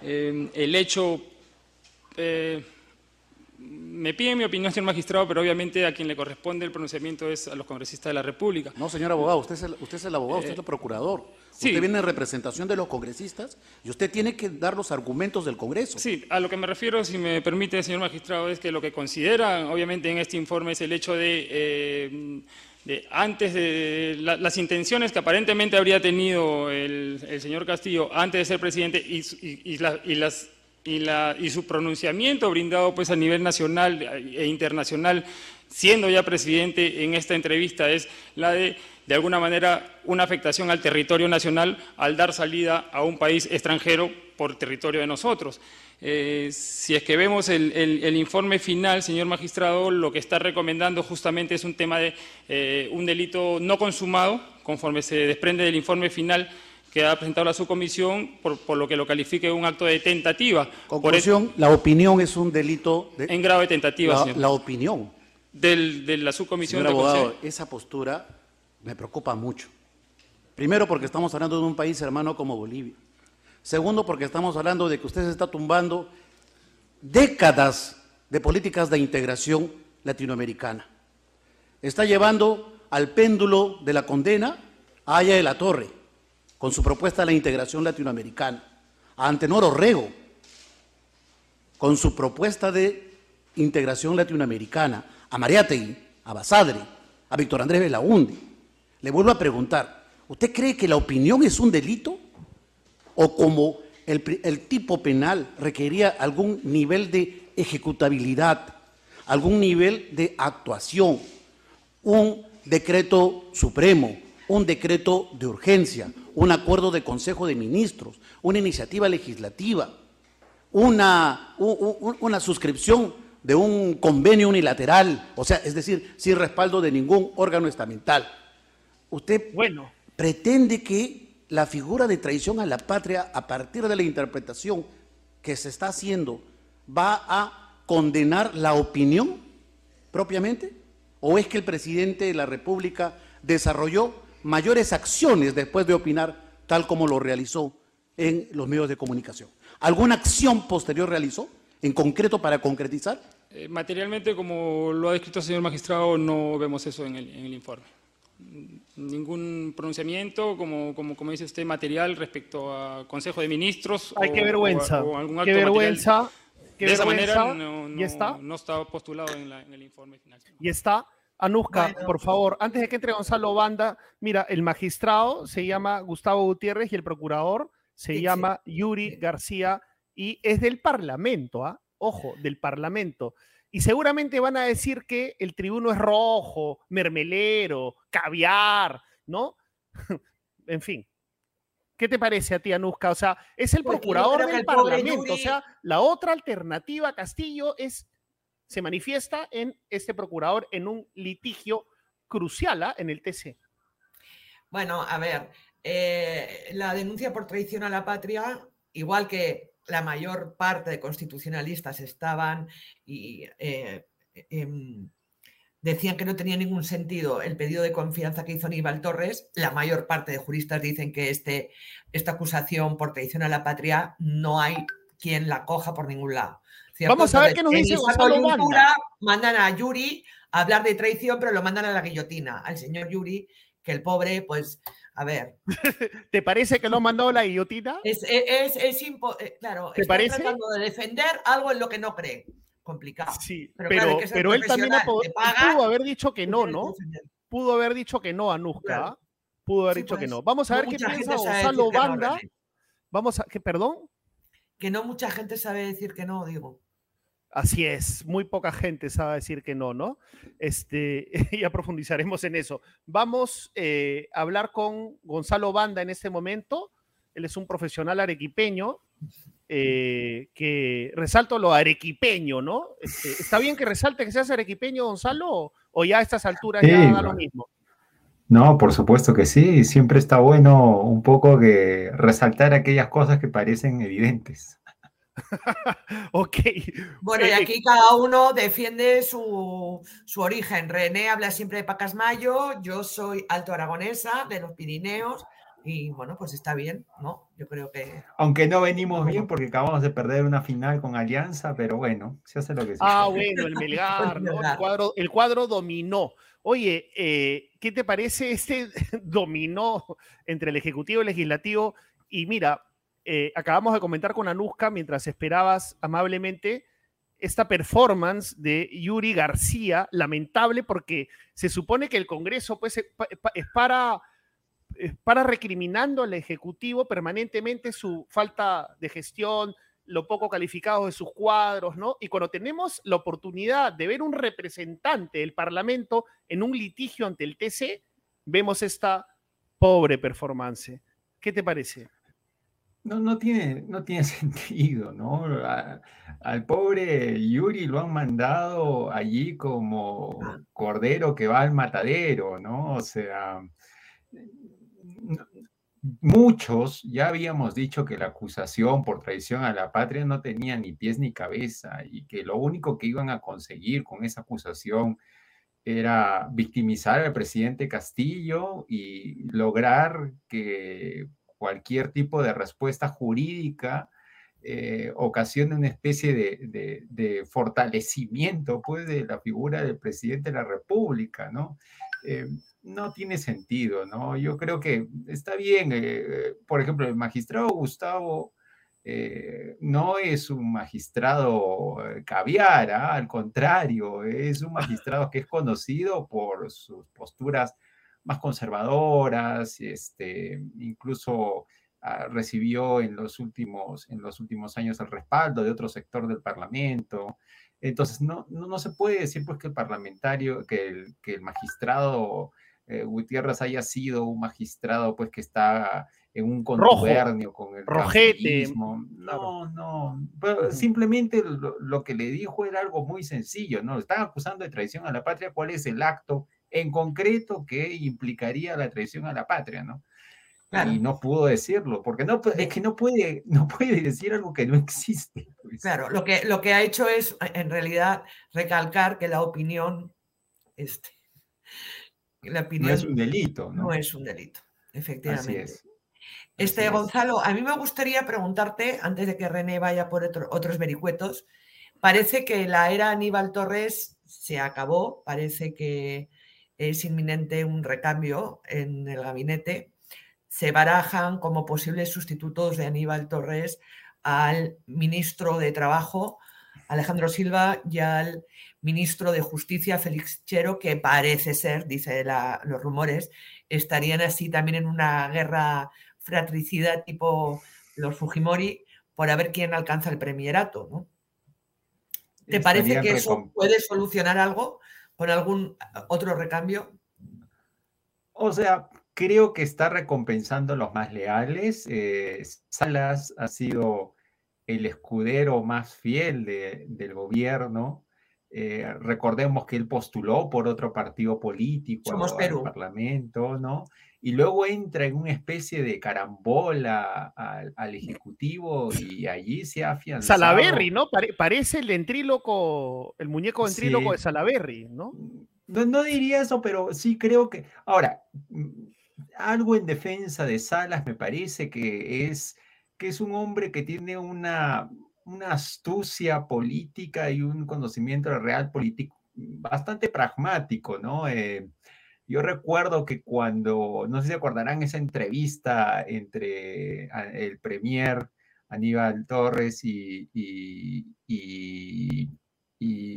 eh, el hecho, me pide mi opinión, señor magistrado, pero obviamente a quien le corresponde el pronunciamiento es a los congresistas de la República. No, señor abogado, usted es el, usted es el abogado, usted es el procurador. Usted viene en representación de los congresistas y usted tiene que dar los argumentos del Congreso. Sí, a lo que me refiero, si me permite, señor magistrado, es que lo que considera, obviamente, en este informe es el hecho de, eh, antes de las intenciones que aparentemente habría tenido el, señor Castillo antes de ser presidente y, las y, su pronunciamiento brindado pues a nivel nacional e internacional siendo ya presidente en esta entrevista es la de, de alguna manera, una afectación al territorio nacional al dar salida a un país extranjero por territorio de nosotros. Eh, si es que vemos el, informe final, señor magistrado, lo que está recomendando justamente es un tema de eh, un delito no consumado, conforme se desprende del informe final que ha presentado la subcomisión, por, lo que lo califique un acto de tentativa. Conclusión, la opinión es un delito... en grado de tentativa, la, señor. La opinión. de la subcomisión... Señor abogado, esa postura me preocupa mucho. Primero porque estamos hablando de un país hermano como Bolivia. Segundo, porque estamos hablando de que usted se está tumbando décadas de políticas de integración latinoamericana. Está llevando al péndulo de la condena a Aya de la Torre, con su propuesta de la integración latinoamericana, a Antenor Orrego, con su propuesta de integración latinoamericana, a Mariátegui, a Basadre, a Víctor Andrés Belaúnde. Le vuelvo a preguntar, ¿usted cree que la opinión es un delito? o como el, tipo penal requería algún nivel de ejecutabilidad, algún nivel de actuación, un decreto supremo, un decreto de urgencia, un acuerdo de Consejo de Ministros, una iniciativa legislativa, una, una suscripción de un convenio unilateral, o sea, es decir, sin respaldo de ningún órgano estamental. Usted bueno. pretende que la figura de traición a la patria a partir de la interpretación que se está haciendo va a condenar la opinión propiamente? ¿O es que el presidente de la República desarrolló mayores acciones después de opinar tal como lo realizó en los medios de comunicación? ¿Alguna acción posterior realizó en concreto para concretizar? Eh, materialmente, como lo ha descrito el señor magistrado, no vemos eso en el informe ningún pronunciamiento, como, como, como, dice usted, material respecto a Consejo de Ministros. Ay, qué vergüenza. qué vergüenza. Qué de esa manera no, no, está? no está postulado en, el informe final. Y está. Anuska, por favor, antes de que entre Gonzalo Banda, mira, el magistrado se llama Gustavo Gutiérrez y el procurador se llama Yuri García y es del Parlamento, ¿ah? Ojo, del Parlamento. Y seguramente van a decir que el tribuno es rojo, mermelero, caviar, ¿no? en fin. ¿Qué te parece a ti, Anuska? O sea, es el procurador del Parlamento. O sea, la otra alternativa, Castillo, es se manifiesta en este procurador en un litigio crucial ¿ah? en el TC. Bueno, a ver, eh, la denuncia por traición a la patria, igual que la mayor parte de constitucionalistas estaban y eh, em, decían que no tenía ningún sentido el pedido de confianza que hizo Aníbal Torres. La mayor parte de juristas dicen que este, esta acusación por traición a la patria no hay quien la coja por ningún lado. Vamos a ver qué nos dice Gonzalo Mandan a Yuri a hablar de traición, pero lo mandan a la guillotina, al señor Yuri, que el pobre, pues, a ver. ¿Te parece que lo mandó la guillotina? Es, es, es, eh, claro, ¿Te parece? tratando de defender algo en lo que no cree. Complicado. Sí, pero, pero, él también pudo haber dicho que no, ¿no? Pudo haber dicho que no a Nusca. Pudo haber dicho que pues, no. Vamos a ver qué piensa Gonzalo Banda. Vamos a, ¿qué, perdón? Que no mucha gente sabe decir que no, digo. Así es, muy poca gente sabe decir que no, ¿no? Este, ya profundizaremos en eso. Vamos eh, a hablar con Gonzalo Banda en este momento. Él es un profesional arequipeño, eh, que resalto lo arequipeño, ¿no? Este, ¿Está bien que resalte que seas arequipeño, Gonzalo? ¿O ya a estas alturas ya da lo mismo? No, por supuesto que sí. Siempre está bueno un poco que resaltar aquellas cosas que parecen evidentes. ok. Bueno, y eh, aquí cada uno defiende su, origen. René habla siempre de Pacasmayo, yo soy alto aragonesa de los Pirineos. Y bueno, pues está bien, ¿no? Yo creo que. Aunque no venimos bien porque acabamos de perder una final con Alianza, pero bueno, se hace lo que se Ah, bueno, el Melgar, el, cuadro, el cuadro dominó. Oye, eh, ¿qué te parece este dominó entre el Ejecutivo y el Legislativo? Y mira, eh, acabamos de comentar con Anuska mientras esperabas amablemente esta performance de Yuri García, lamentable porque se supone que el Congreso pues, es para, para recriminando al Ejecutivo permanentemente su falta de gestión, lo poco calificado de sus cuadros, ¿no? Y cuando tenemos la oportunidad de ver un representante del Parlamento en un litigio ante el TC, vemos esta pobre performance. ¿Qué te parece? No, no tiene, no tiene sentido, ¿no? al pobre Yuri lo han mandado allí como cordero que va al matadero, ¿no? O sea, muchos ya habíamos dicho que la acusación por traición a la patria no tenía ni pies ni cabeza y que lo único que iban a conseguir con esa acusación era victimizar al presidente Castillo y lograr que cualquier tipo de respuesta jurídica eh, ocasione una especie de, fortalecimiento pues, de la figura del presidente de la República, ¿no? Eh, no tiene sentido, ¿no? Yo creo que está bien, eh, por ejemplo, el magistrado Gustavo no es un magistrado caviar, ¿ah? al contrario, es un magistrado que es conocido por sus posturas más conservadoras, este, incluso ah, recibió en los, últimos, en los últimos años el respaldo de otro sector del Parlamento. Entonces, no, no, se puede decir pues que el parlamentario, que el, que el magistrado eh, Gutiérrez haya sido un magistrado pues que está en un contubernio con el rojete. No, no. simplemente lo, lo, que le dijo era algo muy sencillo, ¿no? Están acusando de traición a la patria. ¿Cuál es el acto en concreto que implicaría la traición a la patria, ¿no? Y no pudo decirlo, porque no, es que no puede, no puede decir algo que no existe. Pues. Claro, lo que, lo que ha hecho es en realidad recalcar que la opinión, este, la opinión no es un delito, ¿no? No es un delito, efectivamente. Este, Gonzalo, a mí me gustaría preguntarte, antes de que René vaya por otros vericuetos, parece que la era Aníbal Torres se acabó, parece que es inminente un recambio en el gabinete. Se barajan como posibles sustitutos de Aníbal Torres al ministro de Trabajo, Alejandro Silva, y al ministro de Justicia, Félix Chero, que parece ser, dice los rumores, estarían así también en una guerra fratricida tipo los Fujimori por a ver quién alcanza el premierato. ¿Te parece que eso puede solucionar algo? ¿Con algún otro recambio? O sea, creo que está recompensando a los más leales. Eh, Salas ha sido el escudero más fiel del gobierno. Eh, recordemos que él postuló por otro partido político al Parlamento, ¿no? Y luego entra en una especie de carambola al, Ejecutivo y allí se ha afianzado. Salaberry, ¿no? parece el ventríloco, el muñeco ventríloco de Salaberry, ¿no? ¿no? No diría eso, pero sí creo que... Ahora, mm, algo en defensa de Salas me parece que es, que es un hombre que tiene una, una astucia política y un conocimiento real político bastante pragmático, ¿no? Eh, yo recuerdo que cuando, no sé si acordarán esa entrevista entre el premier Aníbal Torres y, y,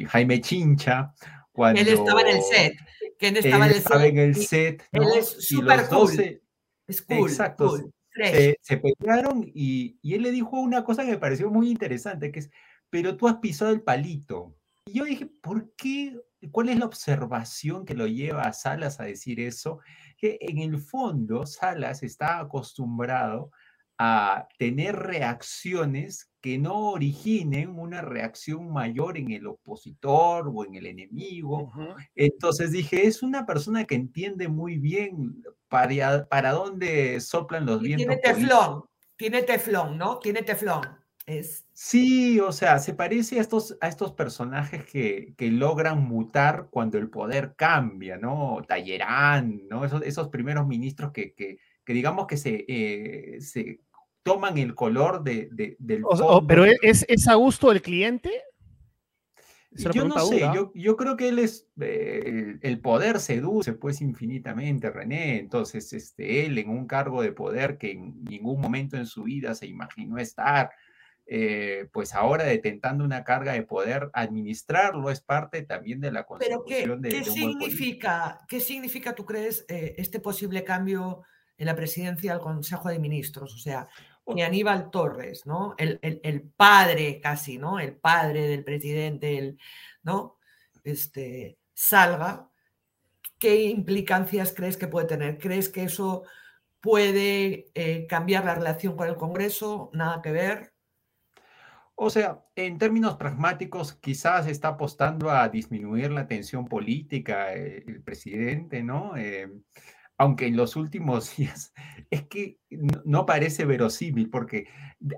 Jaime Chincha, cuando... Él estaba en el set. Que él estaba, en el set. Él es súper cool. es cool. Exacto. Se, se, pelearon y, y él le dijo una cosa que me pareció muy interesante, que es, pero tú has pisado el palito. Y yo dije, ¿por qué ¿Cuál es la observación que lo lleva a Salas a decir eso? Que en el fondo Salas está acostumbrado a tener reacciones que no originen una reacción mayor en el opositor o en el enemigo. Entonces dije, es una persona que entiende muy bien para, para dónde soplan los vientos. Tiene teflón, tiene teflón, ¿no? Tiene teflón. Sí, o sea, se parece a estos, a estos personajes que, logran mutar cuando el poder cambia, ¿no? Tallerán, ¿no? Esos, esos primeros ministros que, digamos que se, eh, se toman el color de, del... pero ¿es, ¿es a gusto del cliente? Yo no sé, yo, creo que él es, eh, el poder seduce pues infinitamente, René, entonces este, él en un cargo de poder que en ningún momento en su vida se imaginó estar, eh, pues ahora detentando una carga de poder, administrarlo es parte también de la consecución de, ¿qué significa, ¿Qué significa, tú crees, eh, este posible cambio en la presidencia del Consejo de Ministros? O sea, ni Aníbal Torres, ¿no? El, padre casi, ¿no? El padre del presidente, el, ¿no? Este, salga, ¿qué implicancias crees que puede tener? ¿Crees que eso puede eh, cambiar la relación con el Congreso? ¿Nada que ver? O sea, en términos pragmáticos, quizás está apostando a disminuir la tensión política eh, el presidente, ¿no? Eh, aunque en los últimos días es que no, parece verosímil, porque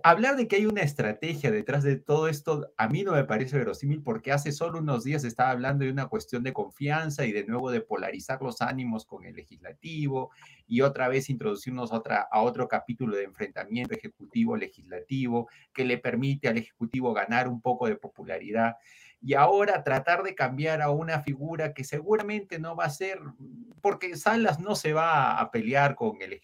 hablar de que hay una estrategia detrás de todo esto, a mí no me parece verosímil, porque hace solo unos días estaba hablando de una cuestión de confianza y de nuevo de polarizar los ánimos con el legislativo y otra vez introducirnos otra, a otro capítulo de enfrentamiento ejecutivo-legislativo que le permite al ejecutivo ganar un poco de popularidad y ahora tratar de cambiar a una figura que seguramente no va a ser, porque Salas no se va a pelear con el,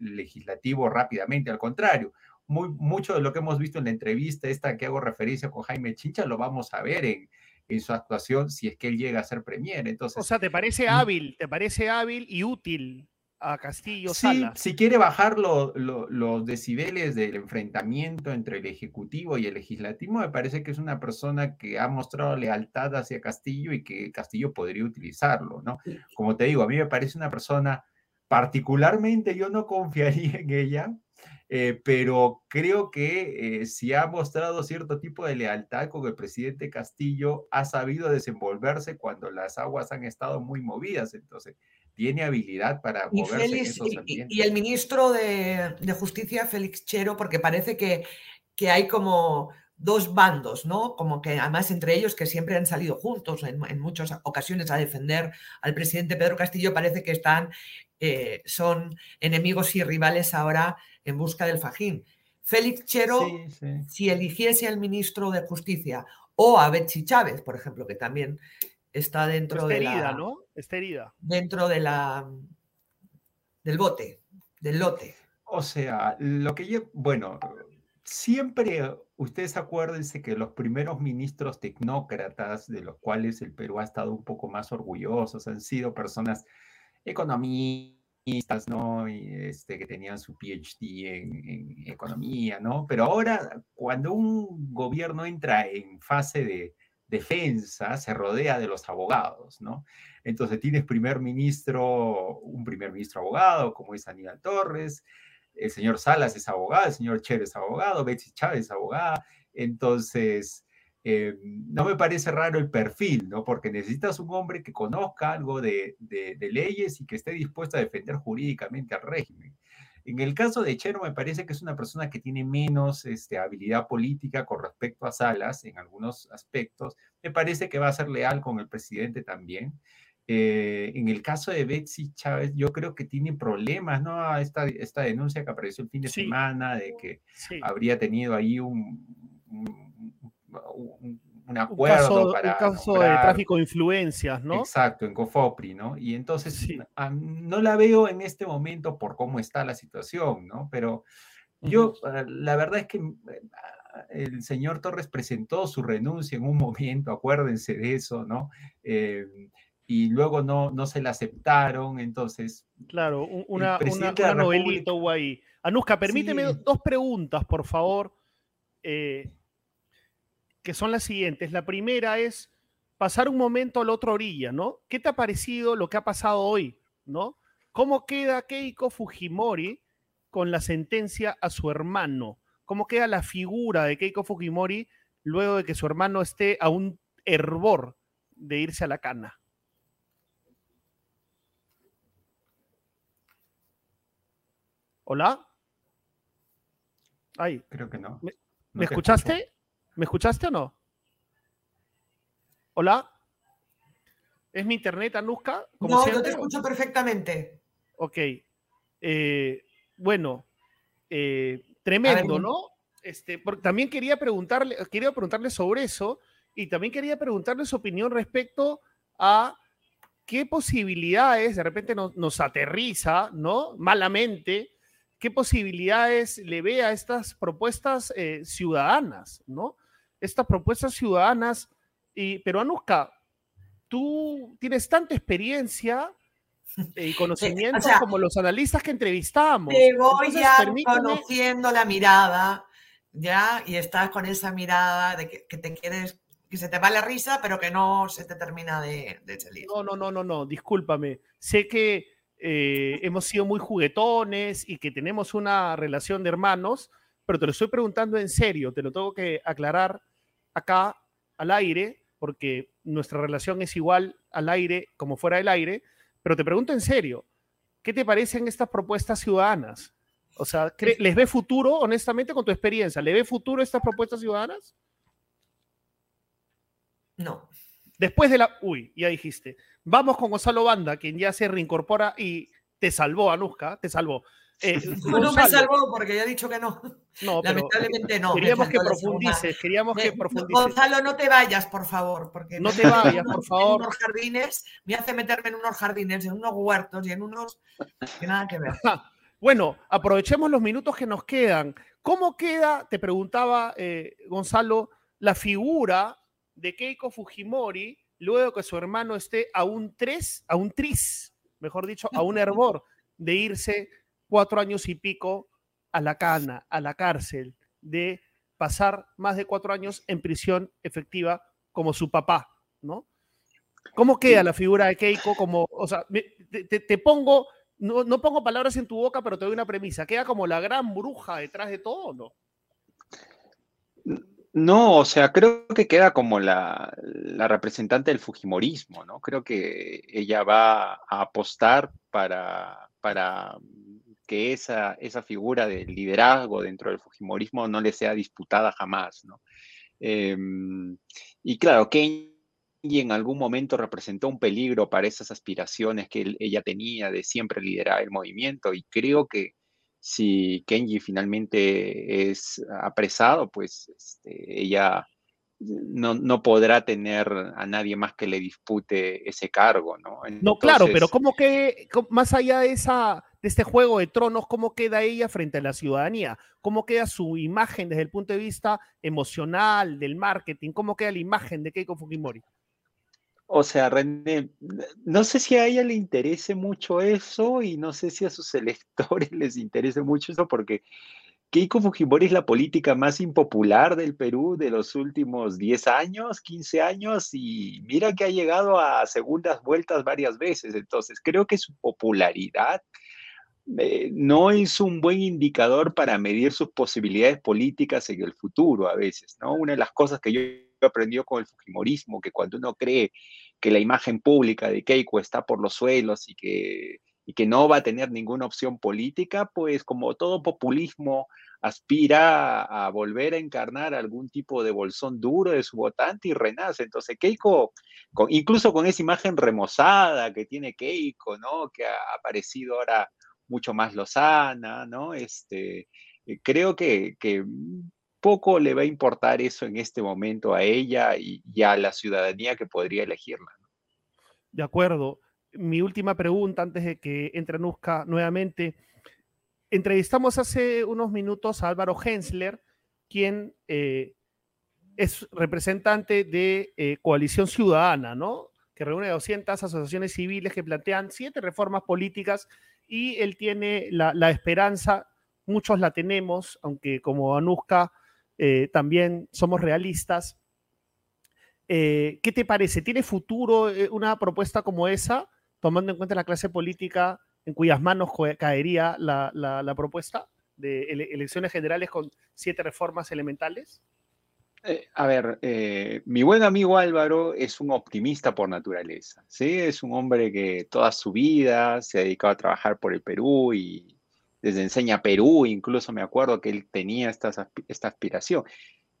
legislativo rápidamente, al contrario, muy, mucho de lo que hemos visto en la entrevista esta que hago referencia con Jaime Chincha lo vamos a ver en, en su actuación si es que él llega a ser premier. Entonces, o sea, ¿te parece hábil? ¿Te parece hábil y útil a Castillo sí, Si quiere bajar los decibeles del enfrentamiento entre el Ejecutivo y el Legislativo, me parece que es una persona que ha mostrado lealtad hacia Castillo y que Castillo podría utilizarlo, ¿no? Como te digo, a mí me parece una persona, particularmente yo no confiaría en ella, eh, pero creo que eh, si ha mostrado cierto tipo de lealtad con el presidente Castillo, ha sabido desenvolverse cuando las aguas han estado muy movidas. Entonces, tiene habilidad para moverse en esos Y, el ministro de, Justicia, Félix Chero, porque parece que, que, hay como dos bandos, ¿no? Como que además entre ellos que siempre han salido juntos en, muchas ocasiones a defender al presidente Pedro Castillo, parece que están, eh, son enemigos y rivales ahora en busca del fajín. Félix Chero, si eligiese al ministro de Justicia o a Betsy Chávez, por ejemplo, que también está dentro de herida, la, ¿no? Está herida. Dentro de la del bote, del lote. O sea, lo que yo, bueno, siempre ustedes acuérdense que los primeros ministros tecnócratas de los cuales el Perú ha estado un poco más orgullosos han sido personas economistas, ¿no? Y este, que tenían su PhD en, en economía, ¿no? Pero ahora, cuando un gobierno entra en fase de, defensa se rodea de los abogados, ¿no? Entonces tienes primer ministro, un primer ministro abogado, como es Aníbal Torres, el señor Salas es abogado, el señor Cher es abogado, Betsy Chávez es abogada, entonces eh, no me parece raro el perfil, ¿no? Porque necesitas un hombre que conozca algo de, de leyes y que esté dispuesto a defender jurídicamente al régimen. En el caso de Chero, me parece que es una persona que tiene menos este, habilidad política con respecto a Salas en algunos aspectos. Me parece que va a ser leal con el presidente también. Eh, en el caso de Betsy Chávez, yo creo que tiene problemas, ¿no? Esta, esta denuncia que apareció el fin de semana de que habría tenido ahí un, un acuerdo para. Un caso de tráfico de influencias, ¿no? Exacto, en Cofopri, ¿no? Y entonces no la veo en este momento por cómo está la situación, ¿no? Pero yo, ah, la verdad es que eh, el señor Torres presentó su renuncia en un momento, acuérdense de eso, ¿no? Em, y luego no, no se la aceptaron, entonces... Claro, una, una, novelita ahí. Anuska, permíteme dos preguntas, por favor. Eh, que son las siguientes. La primera es pasar un momento a la otra orilla, ¿no? ¿Qué te ha parecido lo que ha pasado hoy, ¿no? ¿Cómo queda Keiko Fujimori con la sentencia a su hermano? ¿Cómo queda la figura de Keiko Fujimori luego de que su hermano esté a un hervor de irse a la cana? ¿Hola? Ay. Creo que no. ¿Me, escuchaste? ¿Me escuchaste o no? ¿Hola? ¿Es mi internet, Anuska? no, yo te escucho perfectamente. Ok. Eh, bueno, eh, tremendo, ¿no? Este, también quería preguntarle, quería preguntarle sobre eso y también quería preguntarle su opinión respecto a qué posibilidades de repente nos, aterriza, ¿no? Malamente, qué posibilidades le ve a estas propuestas eh, ciudadanas, ¿no? estas propuestas ciudadanas. Y, pero Anuska, tú tienes tanta experiencia y conocimiento como los analistas que entrevistamos. Te voy ya conociendo la mirada, ya, y estás con esa mirada de que, te quieres, que se te va la risa, pero que no se te termina de, de salir. No, no, no, no, no, discúlpame. Sé que eh, hemos sido muy juguetones y que tenemos una relación de hermanos, pero te lo estoy preguntando en serio, te lo tengo que aclarar acá al aire, porque nuestra relación es igual al aire como fuera del aire, pero te pregunto en serio, ¿qué te parecen estas propuestas ciudadanas? O sea, ¿les ve futuro, honestamente, con tu experiencia? ¿Le ve futuro estas propuestas ciudadanas? No. Después de la... Uy, ya dijiste. Vamos con Gonzalo Banda, quien ya se reincorpora y te salvó, Anuska, te salvó. Eh, no, me salvó porque ya he dicho que no. No, Lamentablemente no. Queríamos que profundices, queríamos que profundices. Gonzalo, no te vayas, por favor, porque no te vayas, por favor. En unos jardines, me hace meterme en unos jardines, en unos huertos y en unos que nada que ver. bueno, aprovechemos los minutos que nos quedan. ¿Cómo queda, te preguntaba eh, Gonzalo, la figura de Keiko Fujimori luego que su hermano esté a un tres, a un tris, mejor dicho, a un hervor de irse cuatro años y pico a la cana, a la cárcel, de pasar más de cuatro años en prisión efectiva como su papá, ¿no? ¿Cómo queda la figura de Keiko? Como, o sea, te, pongo, no, no, pongo palabras en tu boca, pero te doy una premisa. ¿Queda como la gran bruja detrás de todo o no? No, o sea, creo que queda como la, representante del Fujimorismo, ¿no? Creo que ella va a apostar para, para que esa, esa figura de liderazgo dentro del Fujimorismo no le sea disputada jamás, ¿no? Em, y claro, Kenji en algún momento representó un peligro para esas aspiraciones que ella tenía de siempre liderar el movimiento y creo que si Kenji finalmente es apresado, pues este, ella no, podrá tener a nadie más que le dispute ese cargo, ¿no? no, claro, pero ¿cómo que, más allá de, esa, de este juego de tronos, cómo queda ella frente a la ciudadanía? ¿Cómo queda su imagen desde el punto de vista emocional, del marketing? ¿Cómo queda la imagen de Keiko Fujimori? O sea, René, no sé si a ella le interese mucho eso y no sé si a sus electores les interese mucho eso porque Keiko Fujimori es la política más impopular del Perú de los últimos 10 años, 15 años y mira que ha llegado a segundas vueltas varias veces. Entonces, creo que su popularidad eh, no es un buen indicador para medir sus posibilidades políticas en el futuro a veces, ¿no? Una de las cosas que yo aprendió con el Fujimorismo, que cuando uno cree que la imagen pública de Keiko está por los suelos y que, y que no va a tener ninguna opción política, pues como todo populismo aspira a, volver a encarnar algún tipo de bolsón duro de su votante y renace. Entonces Keiko, incluso con esa imagen remozada que tiene Keiko, ¿no? Que ha aparecido ahora mucho más lozana, ¿no? Este, eh, creo que, que poco le va a importar eso en este momento a ella y, a la ciudadanía que podría elegirla. De acuerdo. Mi última pregunta antes de que entre Nusca nuevamente. Entrevistamos hace unos minutos a Álvaro Hensler, quien eh, es representante de eh, Coalición Ciudadana, ¿no? que reúne 200 asociaciones civiles que plantean siete reformas políticas y él tiene la, la esperanza, muchos la tenemos, aunque como Anuska eh, también somos realistas. Eh, ¿Qué te parece? ¿Tiene futuro eh, una propuesta como esa, tomando en cuenta la clase política en cuyas manos caería la, propuesta de elecciones generales con siete reformas elementales? a ver, mi buen amigo Álvaro es un optimista por naturaleza, ¿sí? Es un hombre que toda su vida se ha dedicado a trabajar por el Perú y desde Enseña Perú, incluso me acuerdo que él tenía esta, esta aspiración.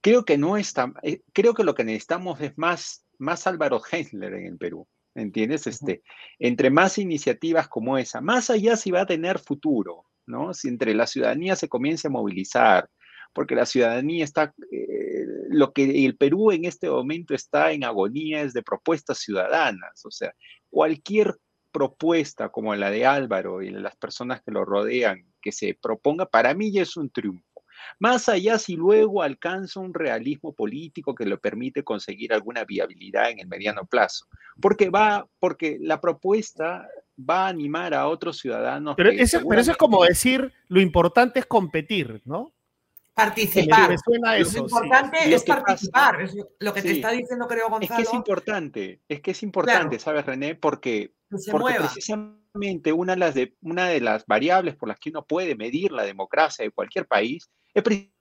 Creo que no está, eh, creo que lo que necesitamos es más, más Álvaro Hensler en el Perú, ¿entiendes? Este, entre más iniciativas como esa, más allá si va a tener futuro, ¿no? Si entre la ciudadanía se comienza a movilizar, porque la ciudadanía está, eh, lo que el Perú en este momento está en agonía es de propuestas ciudadanas, o sea, cualquier propuesta como la de Álvaro y las personas que lo rodean que se proponga, para mí ya es un triunfo. Más allá si luego alcanza un realismo político que le permite conseguir alguna viabilidad en el mediano plazo. Porque va, porque la propuesta va a animar a otros ciudadanos. Pero, eso, pero eso es como decir, lo importante es competir, ¿no? Participar. lo importante es participar. lo que te está diciendo, creo, Gonzalo. Es que es importante, es que es importante, ¿sabes, René? Porque, porque precisamente una de, las de, una de las variables por las que uno puede medir la democracia de cualquier país es precisamente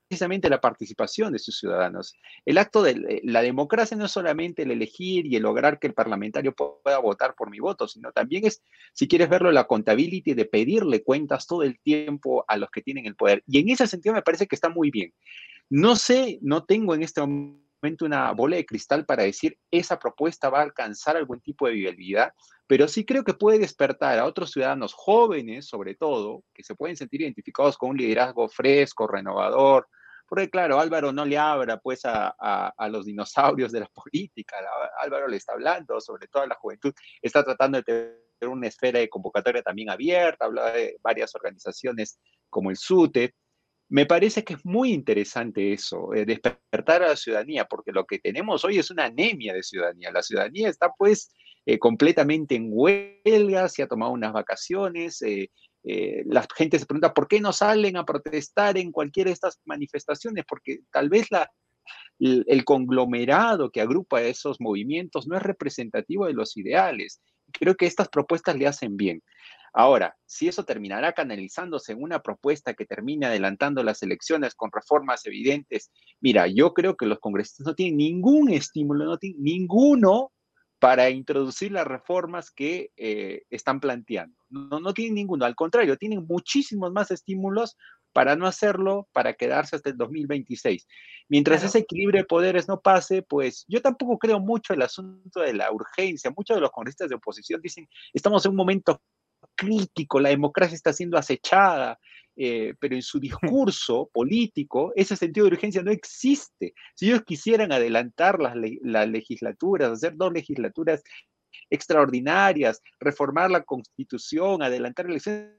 la participación de sus ciudadanos. El acto de eh, la democracia no es solamente el elegir y el lograr que el parlamentario pueda votar por mi voto, sino también es, si quieres verlo, la contabilidad de pedirle cuentas todo el tiempo a los que tienen el poder. Y en ese sentido me parece que está muy bien. No sé, no tengo en este momento una bola de cristal para decir esa propuesta va a alcanzar algún tipo de viabilidad, pero sí creo que puede despertar a otros ciudadanos jóvenes, sobre todo, que se pueden sentir identificados con un liderazgo fresco, renovador, porque claro, Álvaro no le abra pues a, los dinosaurios de la política, Álvaro le está hablando, sobre todo a la juventud, está tratando de tener una esfera de convocatoria también abierta, habla de varias organizaciones como el SUTE. Me parece que es muy interesante eso, eh, despertar a la ciudadanía, porque lo que tenemos hoy es una anemia de ciudadanía. La ciudadanía está pues eh, completamente en huelga, se ha tomado unas vacaciones, eh, eh, la gente se pregunta por qué no salen a protestar en cualquiera de estas manifestaciones, porque tal vez la, el, conglomerado que agrupa esos movimientos no es representativo de los ideales. Creo que estas propuestas le hacen bien. Ahora, si eso terminará canalizándose en una propuesta que termine adelantando las elecciones con reformas evidentes, mira, yo creo que los congresistas no tienen ningún estímulo, no tienen ninguno para introducir las reformas que eh, están planteando. No, no tienen ninguno, al contrario, tienen muchísimos más estímulos para no hacerlo, para quedarse hasta el 2026. Mientras ese equilibrio de poderes no pase, pues yo tampoco creo mucho el asunto de la urgencia. Muchos de los congresistas de oposición dicen, estamos en un momento crítico, la democracia está siendo acechada, eh, pero en su discurso político ese sentido de urgencia no existe. Si ellos quisieran adelantar las, legislaturas, hacer dos legislaturas extraordinarias, reformar la constitución, adelantar elecciones,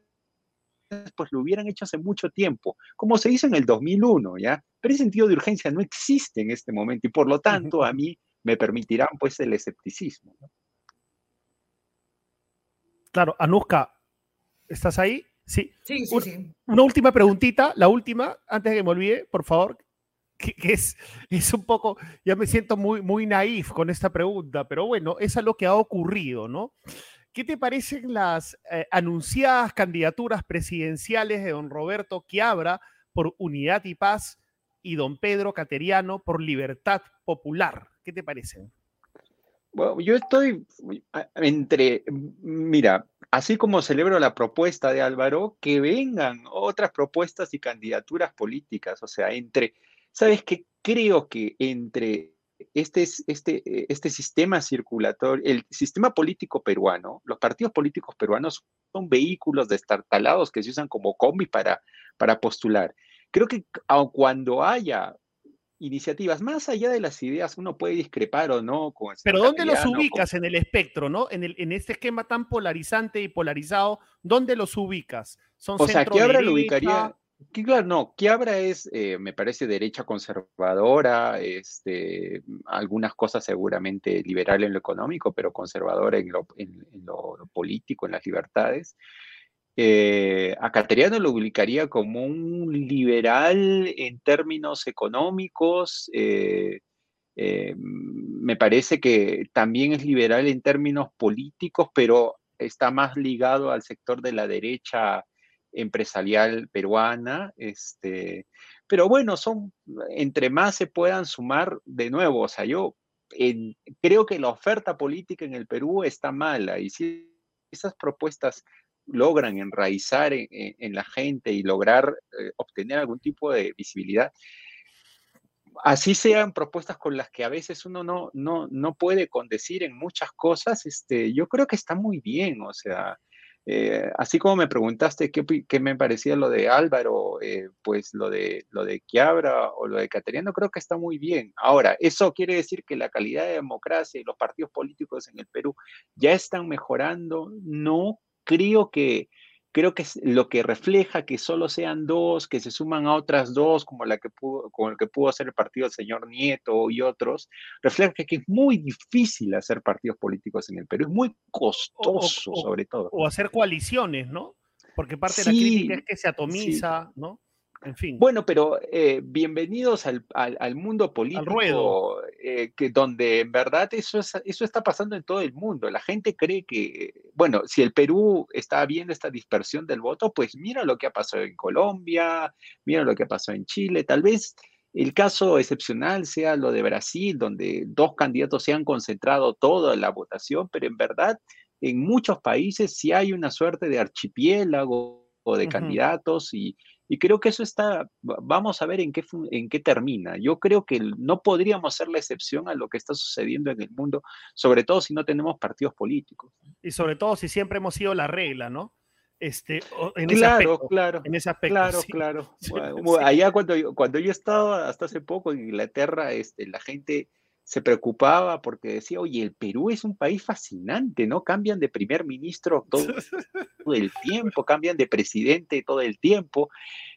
pues lo hubieran hecho hace mucho tiempo, como se hizo en el 2001, ¿ya? Pero ese sentido de urgencia no existe en este momento y por lo tanto a mí me permitirán pues el escepticismo. Claro, Anuska, ¿estás ahí? Sí. Sí, sí, Una última preguntita, la última, antes de que me olvide, por favor, que, es, es un poco, ya me siento muy, muy naif con esta pregunta, pero bueno, es a lo que ha ocurrido, ¿no? ¿Qué te parecen las eh, anunciadas candidaturas presidenciales de don Roberto Quiabra por Unidad y Paz y don Pedro Cateriano por Libertad Popular? ¿Qué te parecen? Bueno, yo estoy entre, mira, así como celebro la propuesta de Álvaro, que vengan otras propuestas y candidaturas políticas, o sea, entre, ¿sabes qué? Creo que entre este, este, este sistema circulatorio, el sistema político peruano, los partidos políticos peruanos son vehículos destartalados que se usan como combi para, para postular. Creo que cuando haya iniciativas, más allá de las ideas, uno puede discrepar o no con Pero ¿dónde los ubicas en el espectro, no? En, el, en este esquema tan polarizante y polarizado, ¿dónde los ubicas? ¿Son o sea, Quiabra lo ubicaría... Claro, no, Quiabra es, eh, me parece, derecha conservadora, este, algunas cosas seguramente liberal en lo económico, pero conservadora en lo, en lo político, en las libertades. Eh, a Cateriano lo ubicaría como un liberal en términos económicos. Eh, eh, me parece que también es liberal en términos políticos, pero está más ligado al sector de la derecha empresarial peruana. Este, pero bueno, son, entre más se puedan sumar, de nuevo, o sea, yo creo que la oferta política en el Perú está mala y si esas propuestas logran enraizar en, la gente y lograr eh, obtener algún tipo de visibilidad, así sean propuestas con las que a veces uno no, no, no puede condecir en muchas cosas, este, yo creo que está muy bien, o sea, eh, así como me preguntaste qué, qué, me parecía lo de Álvaro, eh, pues lo de, lo de o lo de Cateriano, creo que está muy bien. Ahora, ¿eso quiere decir que la calidad de democracia y los partidos políticos en el Perú ya están mejorando? No, creo que, creo que es lo que refleja que solo sean dos, que se suman a otras dos, como la que pudo, como el que pudo hacer el partido del señor Nieto y otros, refleja que es muy difícil hacer partidos políticos en el Perú, es muy costoso sobre todo. O hacer coaliciones, ¿no? Porque parte de la crítica es que se atomiza, ¿no? Bueno, pero eh, bienvenidos al, mundo político, eh, que donde en verdad eso, eso está pasando en todo el mundo. La gente cree que, bueno, si el Perú está viendo esta dispersión del voto, pues mira lo que ha pasado en Colombia, mira lo que ha pasado en Chile. Tal vez el caso excepcional sea lo de Brasil, donde dos candidatos se han concentrado toda la votación, pero en verdad en muchos países sí hay una suerte de archipiélago de candidatos y, y creo que eso está, vamos a ver en qué, en qué termina. Yo creo que no podríamos ser la excepción a lo que está sucediendo en el mundo, sobre todo si no tenemos partidos políticos. Y sobre todo si siempre hemos sido la regla, ¿no? Este, en claro, ese claro, en ese aspecto. Claro, claro. allá cuando yo, cuando yo estaba hasta hace poco en Inglaterra, este, la gente se preocupaba porque decía, oye, el Perú es un país fascinante, ¿no? Cambian de primer ministro todo, el tiempo, cambian de presidente todo el tiempo.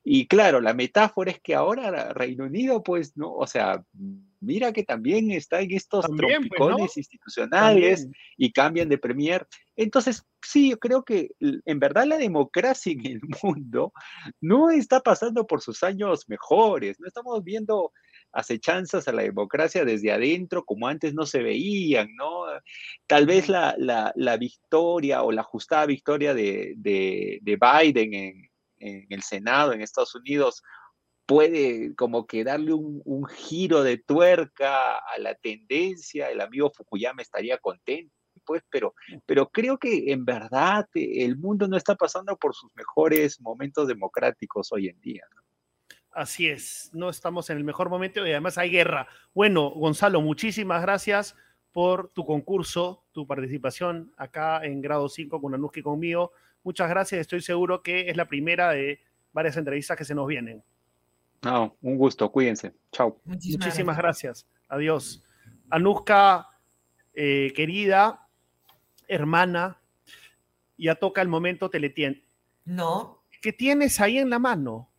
Y claro, la metáfora es que ahora Reino Unido, pues, ¿no? O sea, mira que también está en estos pues, trompicones institucionales y cambian de premier. Entonces, sí, yo creo que en verdad la democracia en el mundo no está pasando por sus años mejores, no estamos viendo acechanzas a la democracia desde adentro, como antes no se veían, ¿no? Tal vez la, victoria o la ajustada victoria de, Biden en, el Senado en Estados Unidos puede como que darle un, giro de tuerca a la tendencia, el amigo Fukuyama estaría contento, pues, pero, pero creo que en verdad el mundo no está pasando por sus mejores momentos democráticos hoy en día. ¿no? Así es, no estamos en el mejor momento y además hay guerra. Bueno, Gonzalo, muchísimas gracias por tu concurso, tu participación acá en grado 5 con Anuski conmigo. Muchas gracias, estoy seguro que es la primera de varias entrevistas que se nos vienen. No, un gusto, cuídense. Chao. Muchísimas, gracias. Adiós. Anuska, eh, querida, hermana, ya toca el momento teletien. No. ¿Qué tienes ahí en la mano?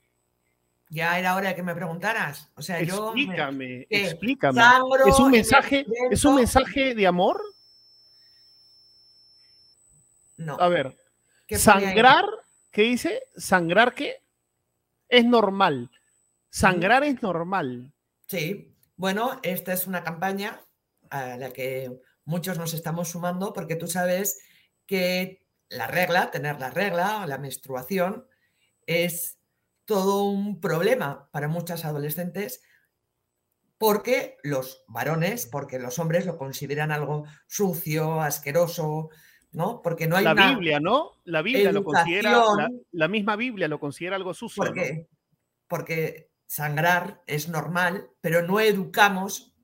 Ya era hora de que me preguntaras. O sea, yo. Explícame, explícame. ¿Es un mensaje, ¿Es un mensaje de amor? No. A ver. Sangrar, ¿qué dice? ¿Sangrar qué? Es normal. Sangrar es normal. Sí. Bueno, esta es una campaña a la que muchos nos estamos sumando porque tú sabes que la regla, tener la regla, la menstruación, es todo un problema para muchas adolescentes porque los varones, porque los hombres lo consideran algo sucio, asqueroso, ¿no? Porque no hay la Biblia, ¿no? La Biblia lo considera, la, misma Biblia lo considera algo sucio. Porque, porque sangrar es normal, pero no educamos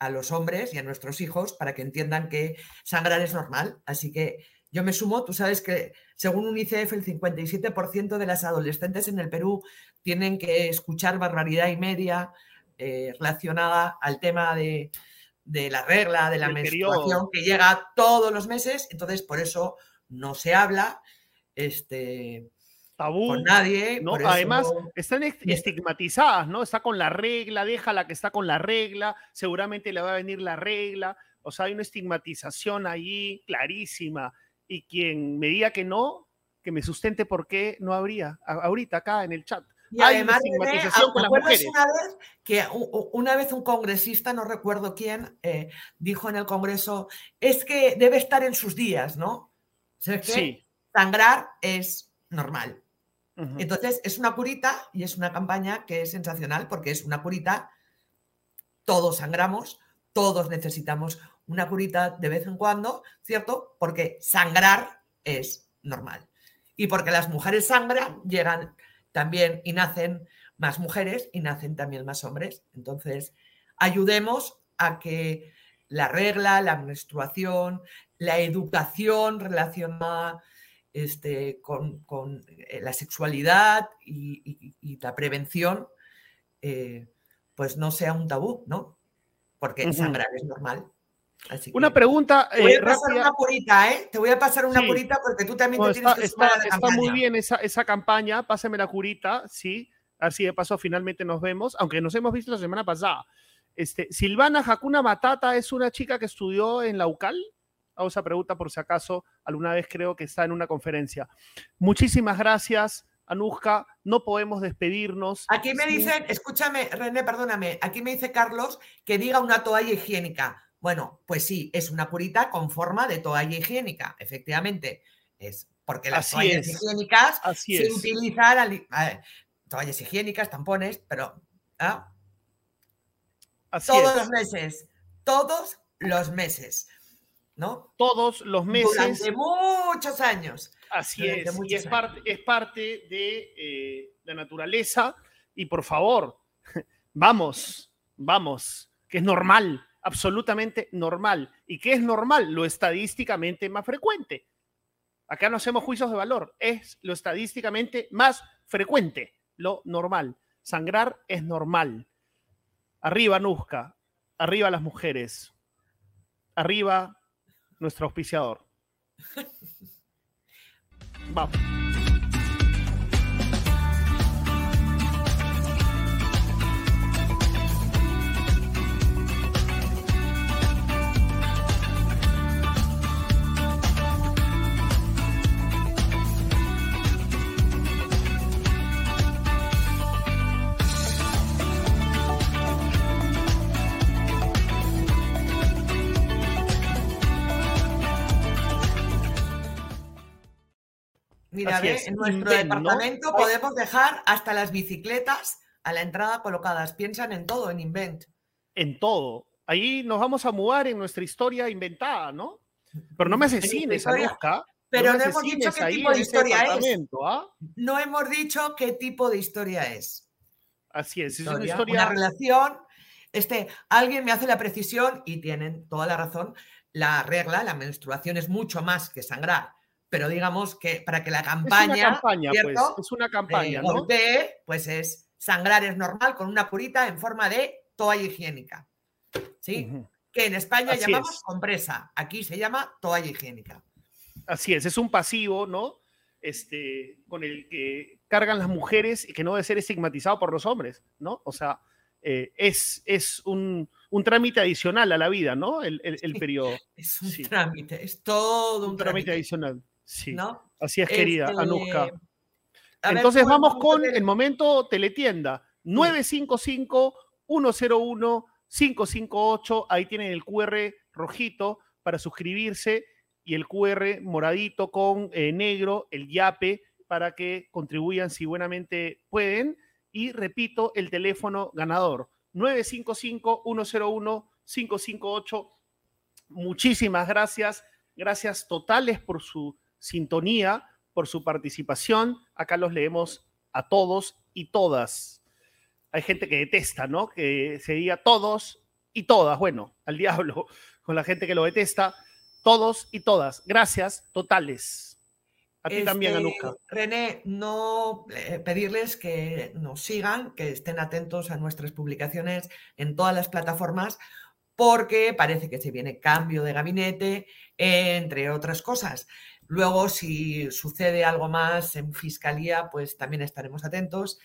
a los hombres y a nuestros hijos para que entiendan que sangrar es normal. Así que yo me sumo, tú sabes que según UNICEF el 57% de las adolescentes en el Perú tienen que escuchar barbaridad y media eh, relacionada al tema de, la regla, de la menstruación que llega todos los meses, entonces por eso no se habla este, Tabú, con nadie. ¿no? Además, están estigmatizadas, ¿no? Está con la regla, déjala que está con la regla, seguramente le va a venir la regla. O sea, hay una estigmatización ahí clarísima y quien me diga que no, que me sustente por qué no habría, ahorita acá en el chat. Y además, una vez que una vez un congresista, no recuerdo quién, eh, dijo en el Congreso, es que debe estar en sus días, ¿no? sí. Sangrar es normal. Entonces, es una curita y es una campaña que es sensacional porque es una curita, todos sangramos, todos necesitamos una curita de vez en cuando, ¿cierto? Porque sangrar es normal. Y porque las mujeres sangran, llegan también y nacen más mujeres y nacen también más hombres. Entonces, ayudemos a que la regla, la menstruación, la educación relacionada este, con, eh, la sexualidad y, la prevención, eh, pues no sea un tabú, ¿no? Porque sangrar es normal. Una pregunta. Te voy a pasar una purita, ¿eh? Te voy a pasar una purita porque tú también te tienes que sumar a la está muy bien esa, esa campaña. Pásame la curita, sí. Así de paso finalmente nos vemos, aunque nos hemos visto la semana pasada. Este, Silvana Hakuna Matata es una chica que estudió en la UCAL. Hago esa pregunta por si acaso alguna vez creo que está en una conferencia. Muchísimas gracias. Anuska, no podemos despedirnos. Aquí me dicen, escúchame, René, perdóname, aquí me dice Carlos que diga una toalla higiénica. Bueno, pues sí, es una curita con forma de toalla higiénica, efectivamente. Es porque las toallas higiénicas se utilizan toallas higiénicas, tampones, pero ¿ah? todos los meses, todos los meses, ¿no? Todos los meses. Durante muchos años. Así es, y es parte, es parte de eh, la naturaleza. Y por favor, vamos, vamos, que es normal, absolutamente normal. ¿Y qué es normal? Lo estadísticamente más frecuente. Acá no hacemos juicios de valor, es lo estadísticamente más frecuente, lo normal. Sangrar es normal. Arriba, Nusca. Arriba las mujeres. Arriba nuestro auspiciador. Vamos. Mira, en nuestro departamento podemos dejar hasta las bicicletas a la entrada colocadas. Piensan en todo, en Invent. En todo. Ahí nos vamos a mudar en nuestra historia inventada, ¿no? Pero no me asesines, Anuska. Pero no, hemos dicho qué tipo de historia es. ¿ah? No hemos dicho qué tipo de historia es. Así es, es una historia. Una relación. Este, alguien me hace la precisión y tienen toda la razón. La regla, la menstruación es mucho más que sangrar pero digamos que para que la campaña. Es una campaña, pues. Es una campaña, ¿no? pues es sangrar es normal con una curita en forma de toalla higiénica. ¿Sí? Que en España llamamos compresa. Aquí se llama toalla higiénica. Así es, es un pasivo, ¿no? Este, con el que cargan las mujeres y que no debe ser estigmatizado por los hombres, ¿no? O sea, eh, es, es un, un, trámite adicional a la vida, ¿no? El, el, periodo. Es un trámite, es todo un, trámite adicional. Sí. Así es, querida, este, Anuska. Entonces vamos con el momento teletienda. 955-101-558. Ahí tienen el QR rojito para suscribirse y el QR moradito con eh, negro, el YAPE, para que contribuyan si buenamente pueden. Y repito, el teléfono ganador. 955-101-558. Muchísimas gracias. Gracias totales por su sintonía, por su participación. Acá los leemos a todos y todas. Hay gente que detesta, ¿no? Que se diga todos y todas. Bueno, al diablo con la gente que lo detesta. Todos y todas. Gracias totales. A ti también, este, Anuska. René, no eh, pedirles que nos sigan, que estén atentos a nuestras publicaciones en todas las plataformas, porque parece que se viene cambio de gabinete, entre otras cosas. Luego, si sucede algo más en fiscalía, pues también estaremos atentos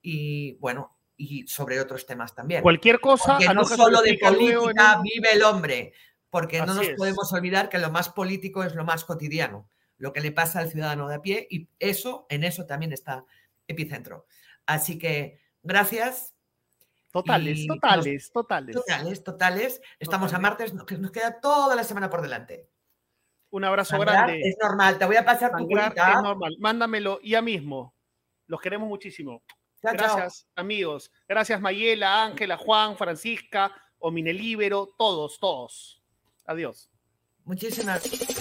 y bueno, y sobre otros temas también. Cualquier cosa. Porque no solo de política vive el hombre, porque no nos podemos olvidar que lo más político es lo más cotidiano, lo que le pasa al ciudadano de a pie y eso, en eso también está Epicentro. Así que gracias. Totales, totales, totales. Totales, totales. Estamos a martes, nos queda toda la semana por delante. Un abrazo grande. Es normal, te voy a pasar tu curita. Es normal, mándamelo ya mismo. Los queremos muchísimo. Gracias, amigos. Gracias, Mayela, Ángela, Juan, Francisca, Ominelíbero, todos, todos. Adiós. Muchísimas gracias.